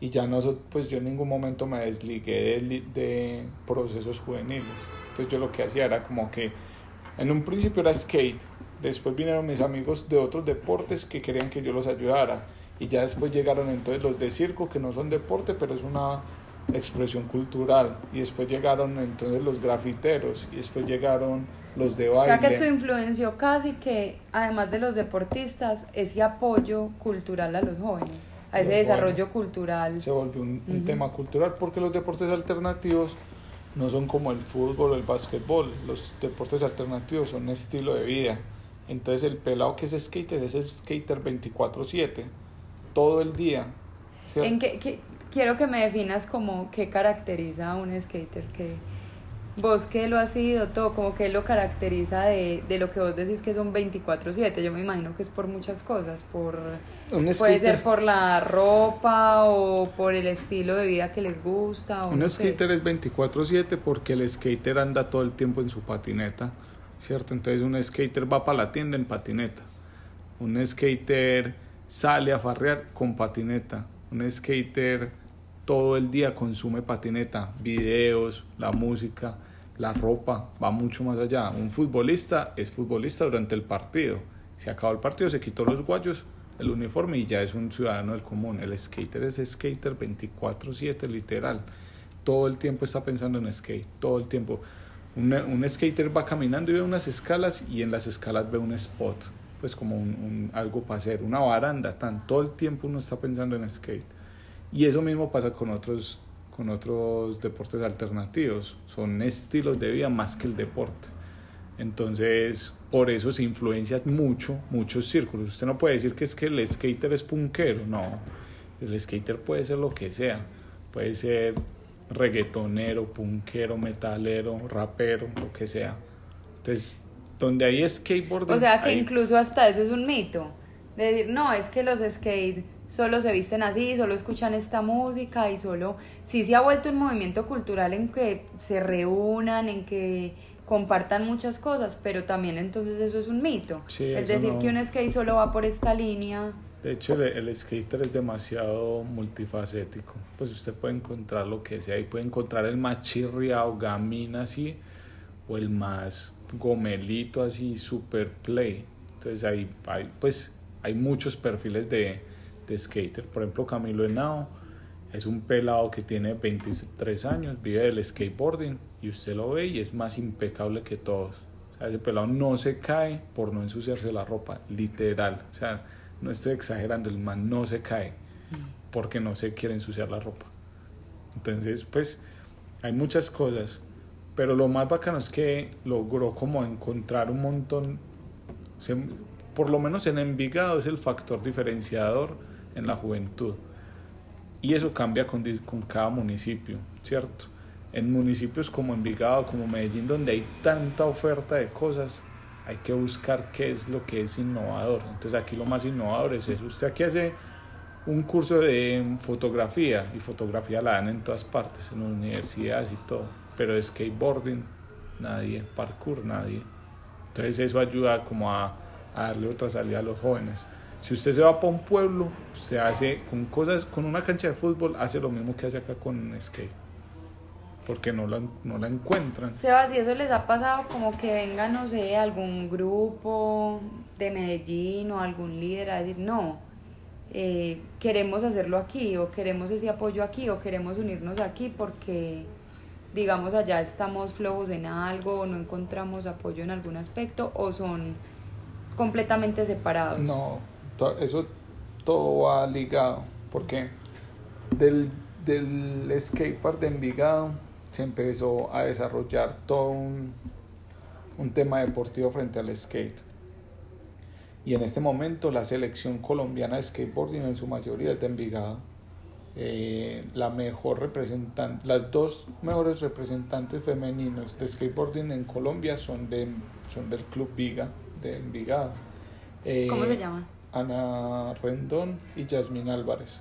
Y ya no, pues yo en ningún momento me desligué de, de procesos juveniles. Entonces yo lo que hacía era como que, en un principio era skate, después vinieron mis amigos de otros deportes que querían que yo los ayudara. Y ya después llegaron entonces los de circo, que no son deporte, pero es una expresión cultural y después llegaron entonces los grafiteros y después llegaron los de baile. O sea que esto influenció casi que además de los deportistas ese apoyo cultural a los jóvenes, a ese desarrollo cultural. Se volvió un, tema cultural porque los deportes alternativos no son como el fútbol o el básquetbol, los deportes alternativos son estilo de vida. Entonces el pelado que es skater es el skater 24/7, todo el día. ¿En qué, qué, quiero que me definas como qué caracteriza a un skater, que vos que lo has sido todo, como que lo caracteriza de, de lo que vos decís que son 24/7, yo me imagino que es por muchas cosas, por puede ser por la ropa o por el estilo de vida que les gusta. un skater es 24/7 porque el skater anda todo el tiempo en su patineta, ¿cierto? Entonces un skater va para la tienda en patineta, un skater sale a farrear con patineta, un skater todo el día consume patineta, videos, la música, la ropa, va mucho más allá. Un futbolista es futbolista durante el partido. Se acabó el partido, se quitó los guayos, el uniforme y ya es un ciudadano del común. El skater es skater 24/7 literal. Todo el tiempo está pensando en skate, todo el tiempo. Un, skater va caminando y ve unas escalas y en las escalas ve un spot, pues como un, algo para hacer, una baranda, tan, todo el tiempo uno está pensando en skate. Y eso mismo pasa con otros, con otros deportes alternativos. Son estilos de vida más que el deporte. Entonces, por eso se influencian mucho, muchos círculos. Usted no puede decir que es que el skater es punkero, no. El skater puede ser lo que sea. Puede ser reggaetonero, punkero, metalero, rapero, lo que sea. Entonces, donde hay skateboarding... O sea que incluso hasta eso es un mito. De decir, no, es que los skate solo se visten así, solo escuchan esta música y solo, sí se ha vuelto un movimiento cultural en que se reúnan, en que compartan muchas cosas, pero también entonces eso es un mito. es decir, que un skate solo va por esta línea. De hecho, el, skater es demasiado multifacético. Pues usted puede encontrar lo que sea y puede encontrar el más chirriado, gamín así, o el más gomelito así, super play. Entonces ahí hay, pues, hay muchos perfiles de, de skater. Por ejemplo, Camilo Henao es un pelado que tiene 23 años, vive del skateboarding y usted lo ve y es más impecable que todos. Ese pelado no se cae por no ensuciarse la ropa, literal. O sea, no estoy exagerando, el man no se cae porque no se quiere ensuciar la ropa. Entonces, pues, hay muchas cosas, pero lo más bacano es que logró como encontrar un montón, por lo menos en Envigado es el factor diferenciador en la juventud. Y eso cambia con, con cada municipio, ¿cierto? En municipios como Envigado, como Medellín, donde hay tanta oferta de cosas, hay que buscar qué es lo que es innovador. Entonces aquí lo más innovador es eso. Usted aquí hace un curso de fotografía y fotografía la dan en todas partes, en universidades y todo, pero skateboarding nadie, parkour nadie. Entonces eso ayuda como a, darle otra salida a los jóvenes. Si usted se va para un pueblo, usted hace con cosas, con una cancha de fútbol, hace lo mismo que hace acá con skate. Porque no la, no la encuentran. Sebas, ¿y eso les ha pasado como que venga, no sé, algún grupo de Medellín o algún líder a decir, no, eh, queremos hacerlo aquí o queremos ese apoyo aquí o queremos unirnos aquí porque digamos allá estamos flojos en algo o no encontramos apoyo en algún aspecto o son completamente separados. No, eso todo va ligado porque del, del skatepark de Envigado se empezó a desarrollar todo un, un tema deportivo frente al skate y en este momento la selección colombiana de skateboarding en su mayoría es de Envigado. Eh, la mejor representante, las dos mejores representantes femeninos de skateboarding en Colombia son, de, son del Club Viga de Envigado. Eh, ¿Cómo se llaman? Ana Rendón y Yasmín Álvarez.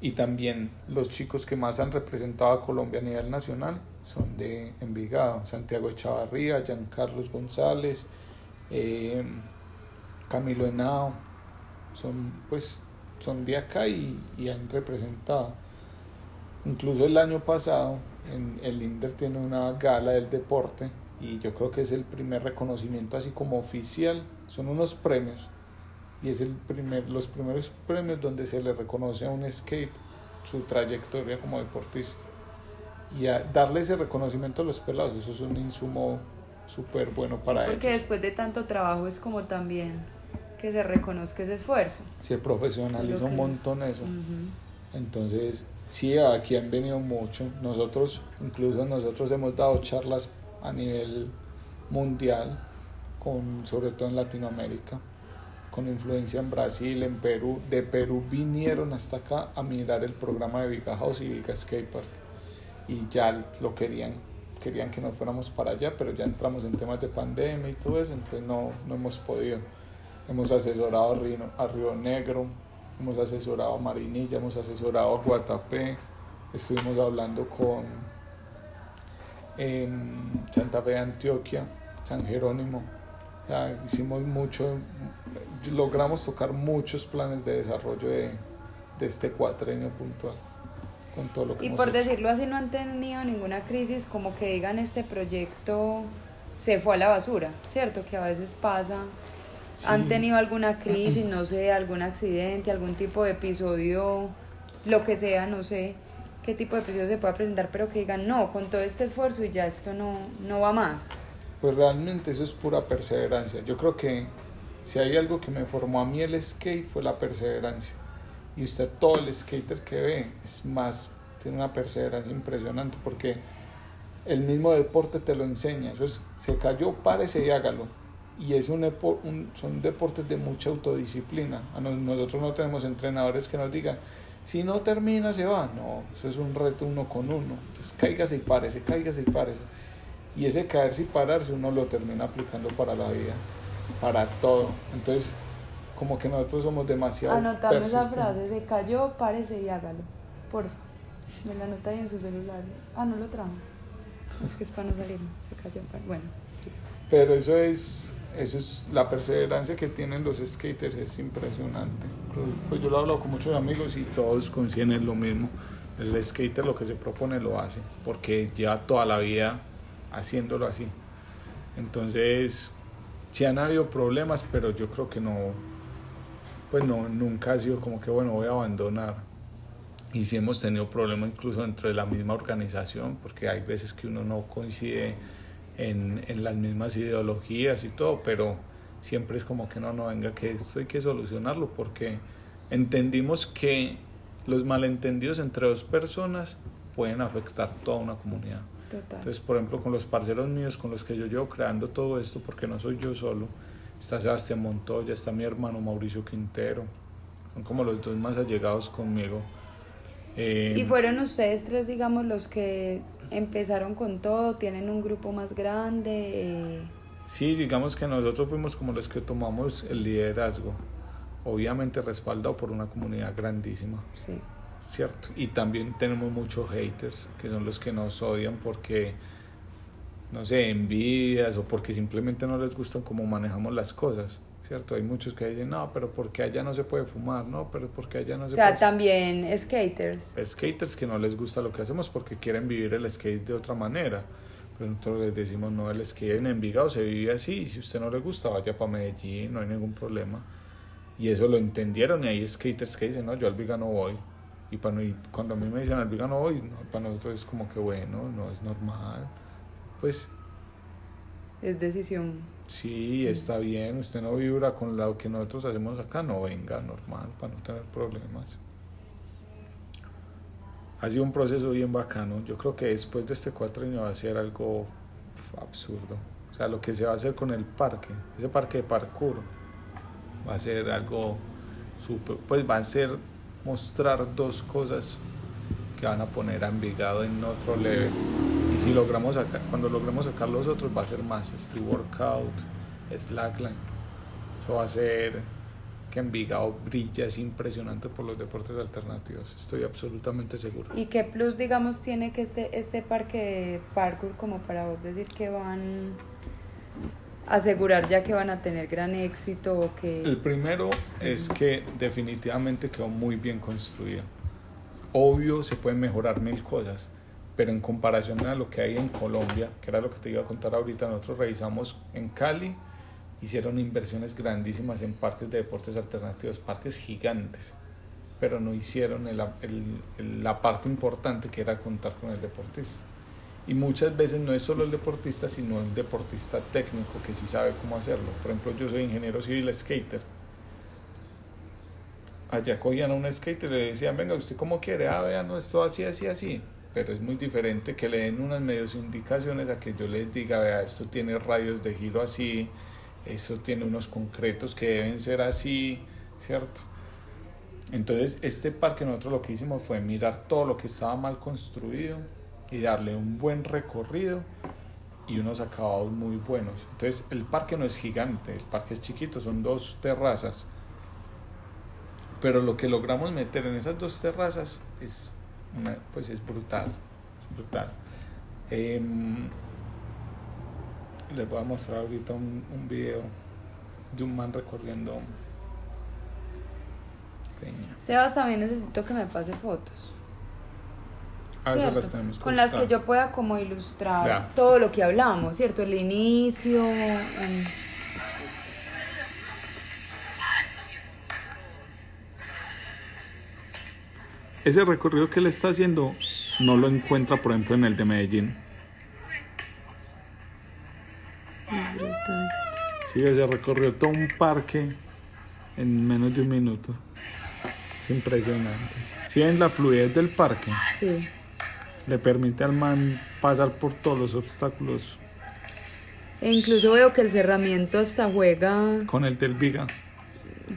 Y también los chicos que más han representado a Colombia a nivel nacional son de Envigado, Santiago Echavarría, Giancarlos González, eh, Camilo Henao, son pues son de acá y, han representado. Incluso el año pasado en, el INDER tiene una gala del deporte y yo creo que es el primer reconocimiento así como oficial, son unos premios y es el primer, los primeros premios donde se le reconoce a un skate su trayectoria como deportista. Y a darle ese reconocimiento a los pelados, eso es un insumo súper bueno para sí, porque después de tanto trabajo es como también que se reconozca ese esfuerzo. Se profesionaliza un montón eso. Entonces, sí, aquí han venido mucho. Nosotros, incluso nosotros hemos dado charlas a nivel mundial, con, sobre todo en Latinoamérica, con influencia en Brasil, en Perú. De Perú vinieron hasta acá a mirar el programa de Viga House y Viga Skatepark y ya lo querían querían que nos fuéramos para allá, pero ya entramos en temas de pandemia y todo eso, entonces no, no hemos podido. Hemos asesorado a Río, Negro, hemos asesorado a Marinilla, hemos asesorado a Guatapé, estuvimos hablando con Santa Fe de Antioquia, San Jerónimo, hicimos mucho, logramos tocar muchos planes de desarrollo de, de este cuatrenio puntual y por decirlo así, no han tenido ninguna crisis como que digan este proyecto se fue a la basura, ¿cierto? Que a veces pasa. Han tenido alguna crisis, no sé, algún accidente, algún tipo de episodio, lo que sea, no sé qué tipo de episodio se pueda presentar, pero que digan, no, con todo este esfuerzo y ya esto no, no va más. Pues realmente eso es pura perseverancia. Yo creo que si hay algo que me formó a mí el skate fue la perseverancia y usted todo el skater que ve es más, tiene una perseverancia impresionante porque el mismo deporte te lo enseña. Eso es, se cayó, párese y hágalo. Y es un, son deportes de mucha autodisciplina. Nosotros no tenemos entrenadores que nos digan, si no termina se va. No, eso es un reto uno con uno. Entonces cáigase y párese, cáigase y párese. Y ese caerse y pararse uno lo termina aplicando para la vida, para todo. Entonces como que nosotros somos demasiado Anotame esa frase, se cayó, párese y hágalo. Por me la anota ahí en su celular. Ah, no lo trajo. Es que es para no salir, se cayó. Bueno, sí. Pero eso es, eso es la perseverancia que tienen los skaters, es impresionante. Pues yo lo he hablado con muchos amigos y todos coinciden lo mismo. El skater lo que se propone lo hace, porque lleva toda la vida haciéndolo así. Entonces, sí han habido problemas, pero yo creo que no, pues no, nunca ha sido como que, bueno, voy a abandonar. Y sí hemos tenido problemas incluso dentro de la misma organización, porque hay veces que uno no coincide en, en las mismas ideologías y todo, pero siempre es como que no, no, venga, que esto hay que solucionarlo, porque entendimos que los malentendidos entre dos personas pueden afectar toda una comunidad. Entonces, por ejemplo, con los parceros míos con los que yo llevo creando todo esto, porque no soy yo solo, está Sebastián Montoya, está mi hermano Mauricio Quintero, son como los dos más allegados conmigo. ¿Y em, fueron ustedes tres, digamos, los que empezaron con todo? ¿Tienen un grupo más grande? Sí, digamos que nosotros fuimos como los que tomamos el liderazgo, obviamente respaldado por una comunidad grandísima. Sí. ¿cierto? Y también tenemos muchos haters, que son los que nos odian porque, no sé, envidias o porque simplemente no les gustan cómo manejamos las cosas, ¿cierto? Hay muchos que dicen, no, pero porque allá no se puede fumar, no, pero porque allá no se puede... O sea, también skaters. Skaters que no les gusta lo que hacemos porque quieren vivir el skate de otra manera. Pero nosotros les decimos, no, el skate en Envigado se vive así, y si usted no le gusta, vaya para Medellín, no hay ningún problema. Y eso lo entendieron y hay skaters que dicen, no, yo al Viga no voy. Y, para, cuando a mí me dicen al vegano hoy, para nosotros es como que bueno, no es normal. Pues. Es decisión. Sí, está bien. Usted no vibra con lo que nosotros hacemos acá, no venga, normal, para no tener problemas. Ha sido un proceso bien bacano. Yo creo que después de este cuatro años va a ser algo absurdo. O sea, lo que se va a hacer con el parque, ese parque de parkour, va a ser algo súper, pues va a ser mostrar dos cosas que van a poner a Envigado en otro level. Y si logramos sacar, cuando logremos sacar los otros va a ser más street workout, slackline. Eso va a ser que Envigado brilla, es impresionante por los deportes alternativos, estoy absolutamente seguro. ¿Y qué plus, digamos, tiene que este, este parque de parkour como para vos decir que van asegurar ya que van a tener gran éxito o que... El primero es que definitivamente quedó muy bien construido. Obvio se pueden mejorar mil cosas, pero en comparación a lo que hay en Colombia, que era lo que te iba a contar ahorita, nosotros revisamos en Cali, hicieron inversiones grandísimas en parques de deportes alternativos, parques gigantes, pero no hicieron la parte importante que era contar con el deportista. Y muchas veces no es solo el deportista, sino el deportista técnico que sí sabe cómo hacerlo. Por ejemplo, yo soy ingeniero civil skater. Allá cogían a un skater y le decían, venga, ¿usted cómo quiere? Ah, vean, no, esto así, así, así. Pero es muy diferente que le den unas medios indicaciones a que yo les diga, vea, esto tiene radios de giro así, esto tiene unos concretos que deben ser así, ¿cierto? Entonces, este parque nosotros lo que hicimos fue mirar todo lo que estaba mal construido y darle un buen recorrido y unos acabados muy buenos. Entonces el parque no es gigante, el parque es chiquito, son dos terrazas. Pero lo que logramos meter en esas dos terrazas es, pues es brutal, es brutal. Em, les voy a mostrar ahorita un, un video de un man recorriendo Peña. Sebas, también necesito que me pase fotos. Ah, las tenemos Con las que yo pueda como ilustrar todo lo que hablamos, ¿cierto? El inicio. Ese recorrido que él está haciendo no lo encuentra, por ejemplo, en el de Medellín. Sí, ese recorrió todo un parque en menos de un minuto. Es impresionante. ¿Sí ven la fluidez del parque? Sí le permite al man pasar por todos los obstáculos. E incluso veo que el cerramiento hasta juega... Con el del Viga.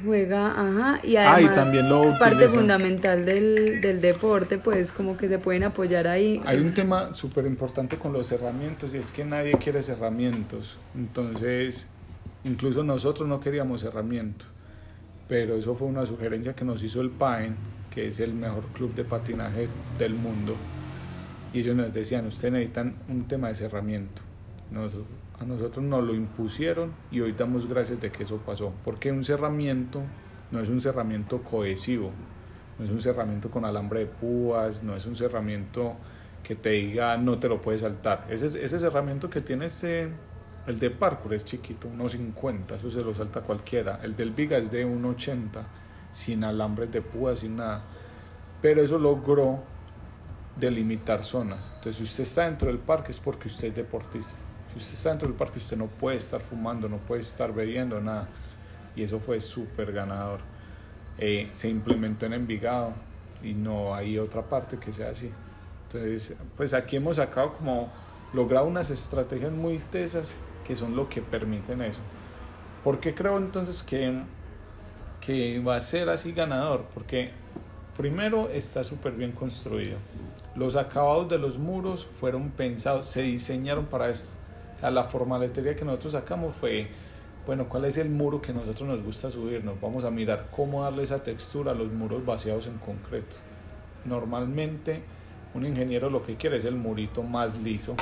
Juega, ajá, y además ah, también lo parte fundamental del, del, deporte, pues como que se pueden apoyar ahí. Hay un tema súper importante con los cerramientos y es que nadie quiere cerramientos, entonces incluso nosotros no queríamos cerramientos, pero eso fue una sugerencia que nos hizo el PAEN, que es el mejor club de patinaje del mundo y ellos nos decían, ustedes necesitan un tema de cerramiento. A nosotros nos lo impusieron y hoy damos gracias de que eso pasó, porque un cerramiento no es un cerramiento cohesivo, no es un cerramiento con alambre de púas, no es un cerramiento que te diga no te lo puedes saltar. Ese, ese cerramiento que tiene ese, El de parkour es chiquito, 1.50, eso se lo salta cualquiera. El del Viga es de 1.80, sin alambres de púas, sin nada. Pero eso logró delimitar zonas. Entonces, si usted está dentro del parque es porque usted es deportista. Si usted está dentro del parque, usted no puede estar fumando, no puede estar bebiendo, nada. Y eso fue súper ganador. Eh, se implementó en Envigado y no hay otra parte que sea así. Entonces, pues aquí hemos sacado como logrado unas estrategias muy tesas que son lo que permiten eso. ¿Por qué creo entonces que, que va a ser así ganador? Porque primero está súper bien construido. Los acabados de los muros fueron pensados, se diseñaron para esto. La formaletería que nosotros sacamos fue, bueno, ¿cuál es el muro que nosotros nos gusta subirnos? Vamos a mirar cómo darle esa textura a los muros vaciados en concreto. Normalmente un ingeniero lo que quiere es el murito más liso,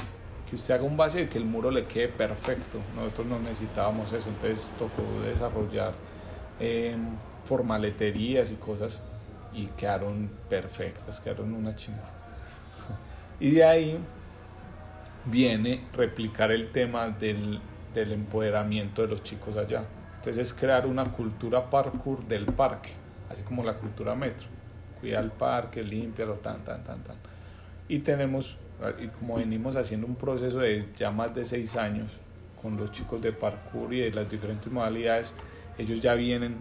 que usted haga un vacío y que el muro le quede perfecto. Nosotros no necesitábamos eso, entonces tocó desarrollar em, formaleterías y cosas y quedaron perfectas, quedaron una chingada. *laughs* Y de ahí viene replicar el tema del, del empoderamiento de los chicos allá. Entonces es crear una cultura parkour del parque, así como la cultura metro. Cuida el parque, limpialo, tan, tan, tan, tan. Y tenemos y como venimos haciendo un proceso de ya más de seis años con los chicos de parkour y de las diferentes modalidades, ellos ya vienen,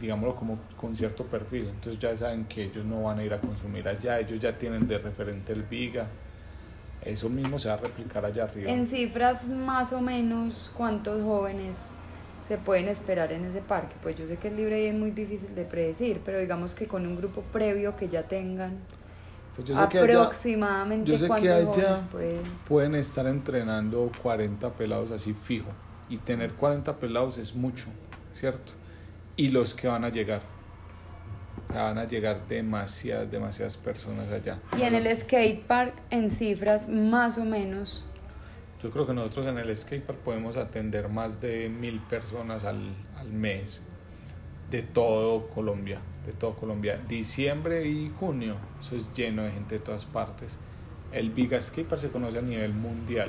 digámoslo, como con cierto perfil. Entonces ya saben que ellos no van a ir a consumir allá, ellos ya tienen de referente el Viga. Eso mismo se va a replicar allá arriba. En cifras más o menos, ¿cuántos jóvenes se pueden esperar en ese parque? Pues yo sé que es libre y es muy difícil de predecir, pero digamos que con un grupo previo que ya tengan pues yo sé Aproximadamente que allá, yo sé que allá pueden? estar entrenando 40 pelados así fijo. Y tener 40 pelados es mucho, ¿cierto? Y los que van a llegar. Van a llegar demasiadas, demasiadas personas allá. Y en el skate park, en cifras más o menos. Yo creo que nosotros en el skate park podemos atender más de mil personas al, al mes de todo Colombia de todo Colombia. Diciembre y junio, eso es lleno de gente de todas partes. El Big Skipper se conoce a nivel mundial.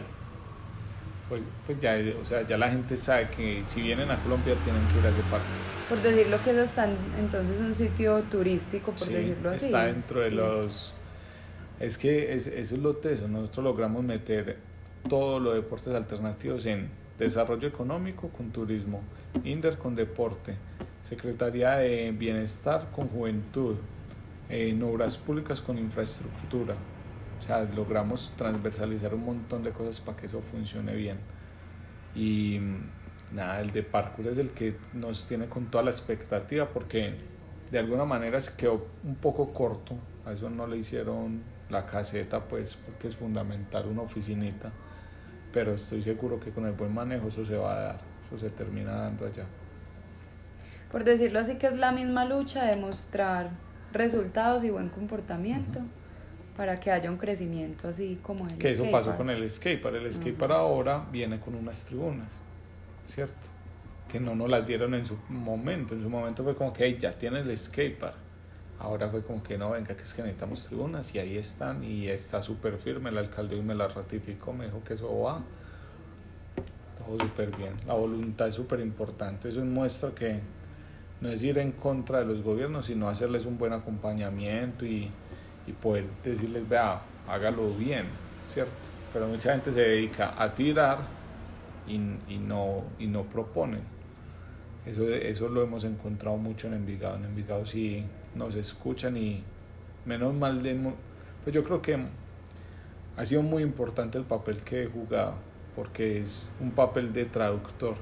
Pues, pues, ya, o sea, ya la gente sabe que si vienen a Colombia tienen que ir a ese parque. Por decirlo que es entonces un sitio turístico, por decirlo así. Está dentro de los... Es que eso es lo teso, nosotros logramos meter todos los deportes alternativos en desarrollo económico con turismo, Inder con deporte, Secretaría de Bienestar con Juventud, en Obras Públicas con Infraestructura. O sea, logramos transversalizar un montón de cosas para que eso funcione bien. Y nada, el de parkour es el que nos tiene con toda la expectativa porque de alguna manera se quedó un poco corto. A eso no le hicieron la caseta, pues, porque es fundamental una oficinita. Pero estoy seguro que con el buen manejo eso se va a dar, eso se termina dando allá por decirlo así, que es la misma lucha de mostrar resultados y buen comportamiento para que haya un crecimiento así como el Que eso pasó con el skatepark. El skatepark ahora viene con unas tribunas, ¿cierto? Que no nos las dieron en su momento. En su momento fue como que ya tiene el skatepark. Ahora fue como que no, venga, que es que necesitamos tribunas y ahí están y está súper firme. El alcalde hoy me la ratificó, me dijo que eso va. Todo súper bien. La voluntad es súper importante. Eso muestra que no es ir en contra de los gobiernos, sino hacerles un buen acompañamiento y, y poder decirles, vea, hágalo bien, ¿cierto? Pero mucha gente se dedica a tirar y, y, no, y no proponen. Eso, eso lo hemos encontrado mucho en Envigado. En Envigado sí nos escuchan y menos mal. Pues yo creo que ha sido muy importante el papel que he jugado, porque es un papel de traductor,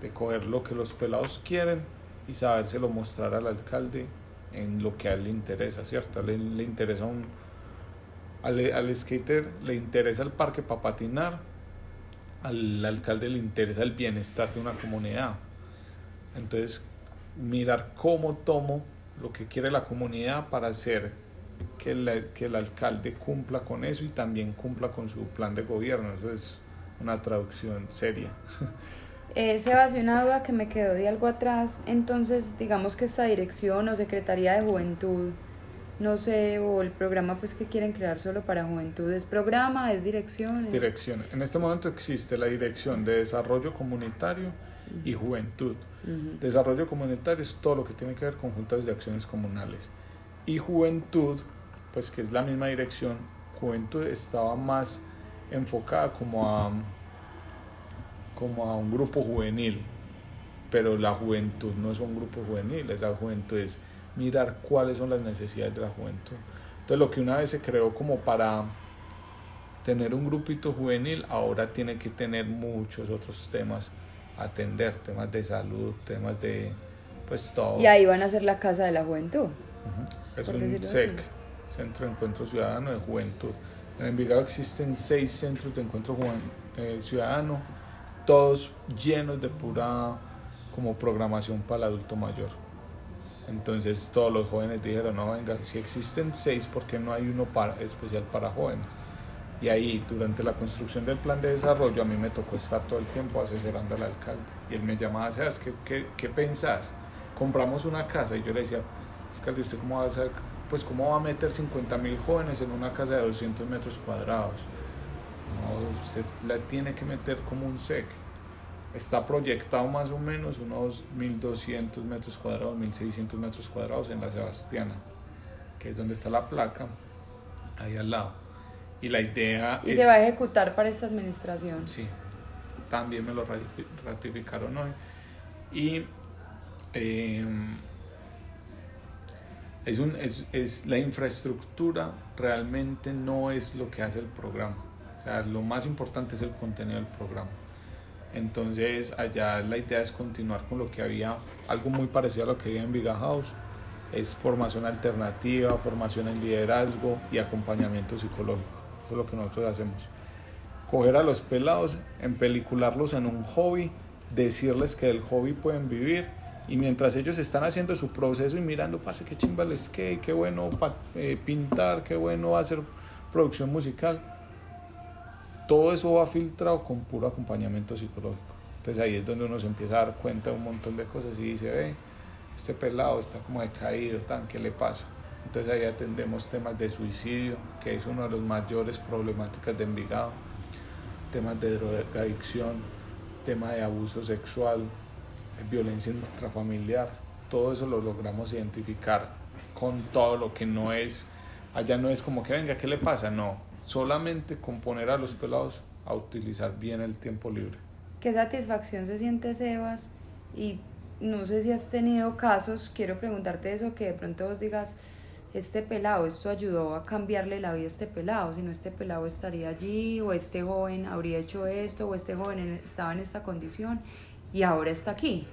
de coger lo que los pelados quieren y sabérselo mostrar al alcalde en lo que a él le interesa, ¿cierto? Le interesa. Al, al skater le interesa el parque para patinar, al alcalde le interesa el bienestar de una comunidad. Entonces, mirar cómo tomo lo que quiere la comunidad para hacer que el, que el alcalde cumpla con eso y también cumpla con su plan de gobierno. Eso es una traducción seria. *laughs* Eh, Sebastián, una duda que me quedó de algo atrás. Entonces, digamos que esta dirección o Secretaría de Juventud no sé, o el programa pues que quieren crear solo para juventud? ¿Es programa? ¿Es dirección? Es dirección. En este momento existe la dirección de desarrollo comunitario y juventud. Desarrollo comunitario es todo lo que tiene que ver con juntas de acciones comunales. Y juventud, pues que es la misma dirección, juventud estaba más enfocada como a, como a un grupo juvenil, pero la juventud no es un grupo juvenil, la juventud es mirar cuáles son las necesidades de la juventud. Entonces lo que una vez se creó como para tener un grupito juvenil, ahora tiene que tener muchos otros temas atender, temas de salud, temas de pues todo. Y ahí van a ser la Casa de la Juventud. Es un SEC, Centro de Encuentro Ciudadano de Juventud. En Envigado existen seis centros de encuentro eh, ciudadano, todos llenos de pura como programación para el adulto mayor. Entonces todos los jóvenes dijeron, no, venga, si existen seis, ¿por qué no hay uno para, especial para jóvenes? Y ahí, durante la construcción del plan de desarrollo, a mí me tocó estar todo el tiempo asesorando al alcalde. Y él me llamaba, ¿sabes qué, qué, qué pensás? Compramos una casa y yo le decía, alcalde, ¿usted cómo va a hacer? Pues, ¿cómo va a meter 50 mil jóvenes en una casa de 200 metros cuadrados? No, usted la tiene que meter como un SEC está proyectado más o menos unos 1200 metros cuadrados, 1600 metros cuadrados en la Sebastiana, que es donde está la placa, ahí al lado. Y la idea ¿Y se va a ejecutar para esta administración? Sí, también me lo ratificaron hoy. Y em, es, un, es, es, la infraestructura realmente no es lo que hace el programa. O sea, lo más importante es el contenido del programa. Entonces allá la idea es continuar con lo que había, algo muy parecido a lo que había en Viga House, es formación alternativa, formación en liderazgo y acompañamiento psicológico. Eso es lo que nosotros hacemos. Coger a los pelados, empelicularlos en un hobby, decirles que del hobby pueden vivir y mientras ellos están haciendo su proceso y mirando, pase qué chimba les que, qué bueno eh, pintar, qué bueno hacer producción musical, todo eso va filtrado con puro acompañamiento psicológico. Entonces ahí es donde uno se empieza a dar cuenta de un montón de cosas y dice, ve, este pelado está como decaído, tan, ¿qué le pasa? Entonces ahí atendemos temas de suicidio, que es uno de los mayores problemáticas de Envigado, temas de drogadicción, tema de abuso sexual, violencia intrafamiliar, todo eso lo logramos identificar con todo lo que no es, allá no es como que venga, ¿qué le pasa? No, solamente con poner a los pelados a utilizar bien el tiempo libre. ¿Qué satisfacción se siente, Sebas? Y no sé si has tenido casos, quiero preguntarte eso, que de pronto vos digas, este pelado, esto ayudó a cambiarle la vida a este pelado, si no este pelado estaría allí, o este joven habría hecho esto, o este joven estaba en esta condición y ahora está aquí.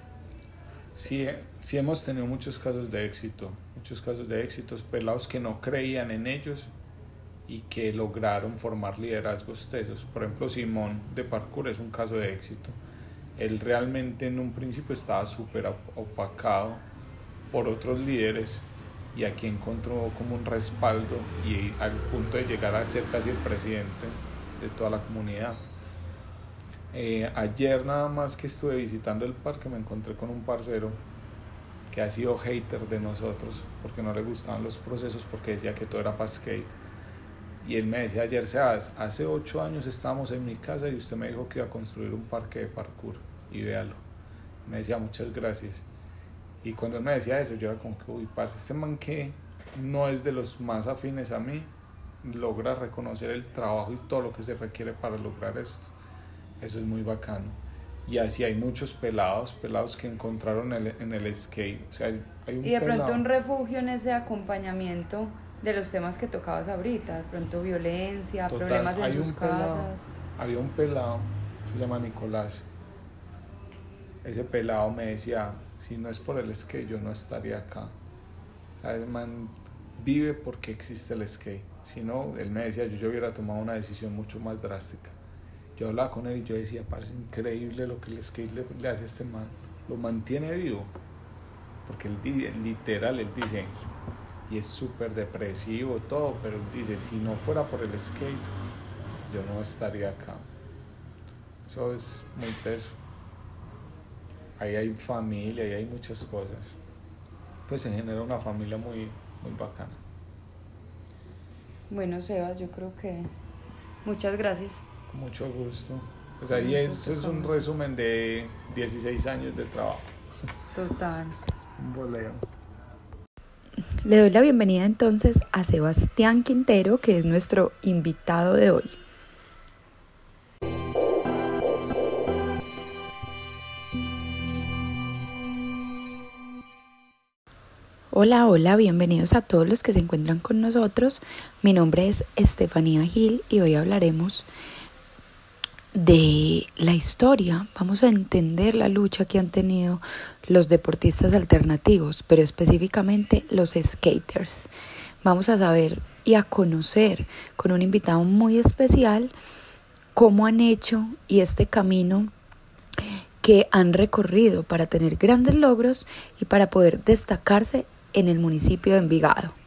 Sí, sí hemos tenido muchos casos de éxito, muchos casos de éxitos, pelados que no creían en ellos y que lograron formar liderazgos tesos. Por ejemplo, Simón de Parkour es un caso de éxito. Él realmente en un principio estaba súper opacado por otros líderes y aquí encontró como un respaldo y al punto de llegar a ser casi el presidente de toda la comunidad. Eh, ayer nada más que estuve visitando el parque me encontré con un parcero que ha sido hater de nosotros porque no le gustaban los procesos porque decía que todo era para skate y él me decía ayer, Sebas, hace ocho años estábamos en mi casa y usted me dijo que iba a construir un parque de parkour. Y véalo. Me decía, muchas gracias. Y cuando él me decía eso, yo era como que, uy, parce, este man que no es de los más afines a mí, logra reconocer el trabajo y todo lo que se requiere para lograr esto. Eso es muy bacano. Y así hay muchos pelados, pelados que encontraron el, en el skate. O sea, hay un y de pronto un refugio en ese acompañamiento de los temas que tocabas ahorita, de pronto violencia, problemas en sus casas. había un pelado, se llama Nicolás. Ese pelado me decía, si no es por el skate, yo no estaría acá. El man vive porque existe el skate. Si no, él me decía, yo, yo hubiera tomado una decisión mucho más drástica. Yo hablaba con él y yo decía, parece increíble lo que el skate le, hace a este man. Lo mantiene vivo. Porque él, literal, él dice, y es súper depresivo todo, pero dice, si no fuera por el skate, yo no estaría acá. Eso es muy peso. Ahí hay familia, ahí hay muchas cosas. Pues se genera una familia muy, muy bacana. Bueno, Sebas, yo creo que muchas gracias. Con mucho gusto. Pues ahí eso es un resumen de 16 años de trabajo. Total. Un boleo. Le doy la bienvenida entonces a Sebastián Quintero, que es nuestro invitado de hoy. Hola, hola, bienvenidos a todos los que se encuentran con nosotros. Mi nombre es Estefanía Gil y hoy hablaremos de la historia. Vamos a entender la lucha que han tenido los deportistas alternativos, pero específicamente los skaters. Vamos a saber y a conocer con un invitado muy especial cómo han hecho y este camino que han recorrido para tener grandes logros y para poder destacarse en el municipio de Envigado.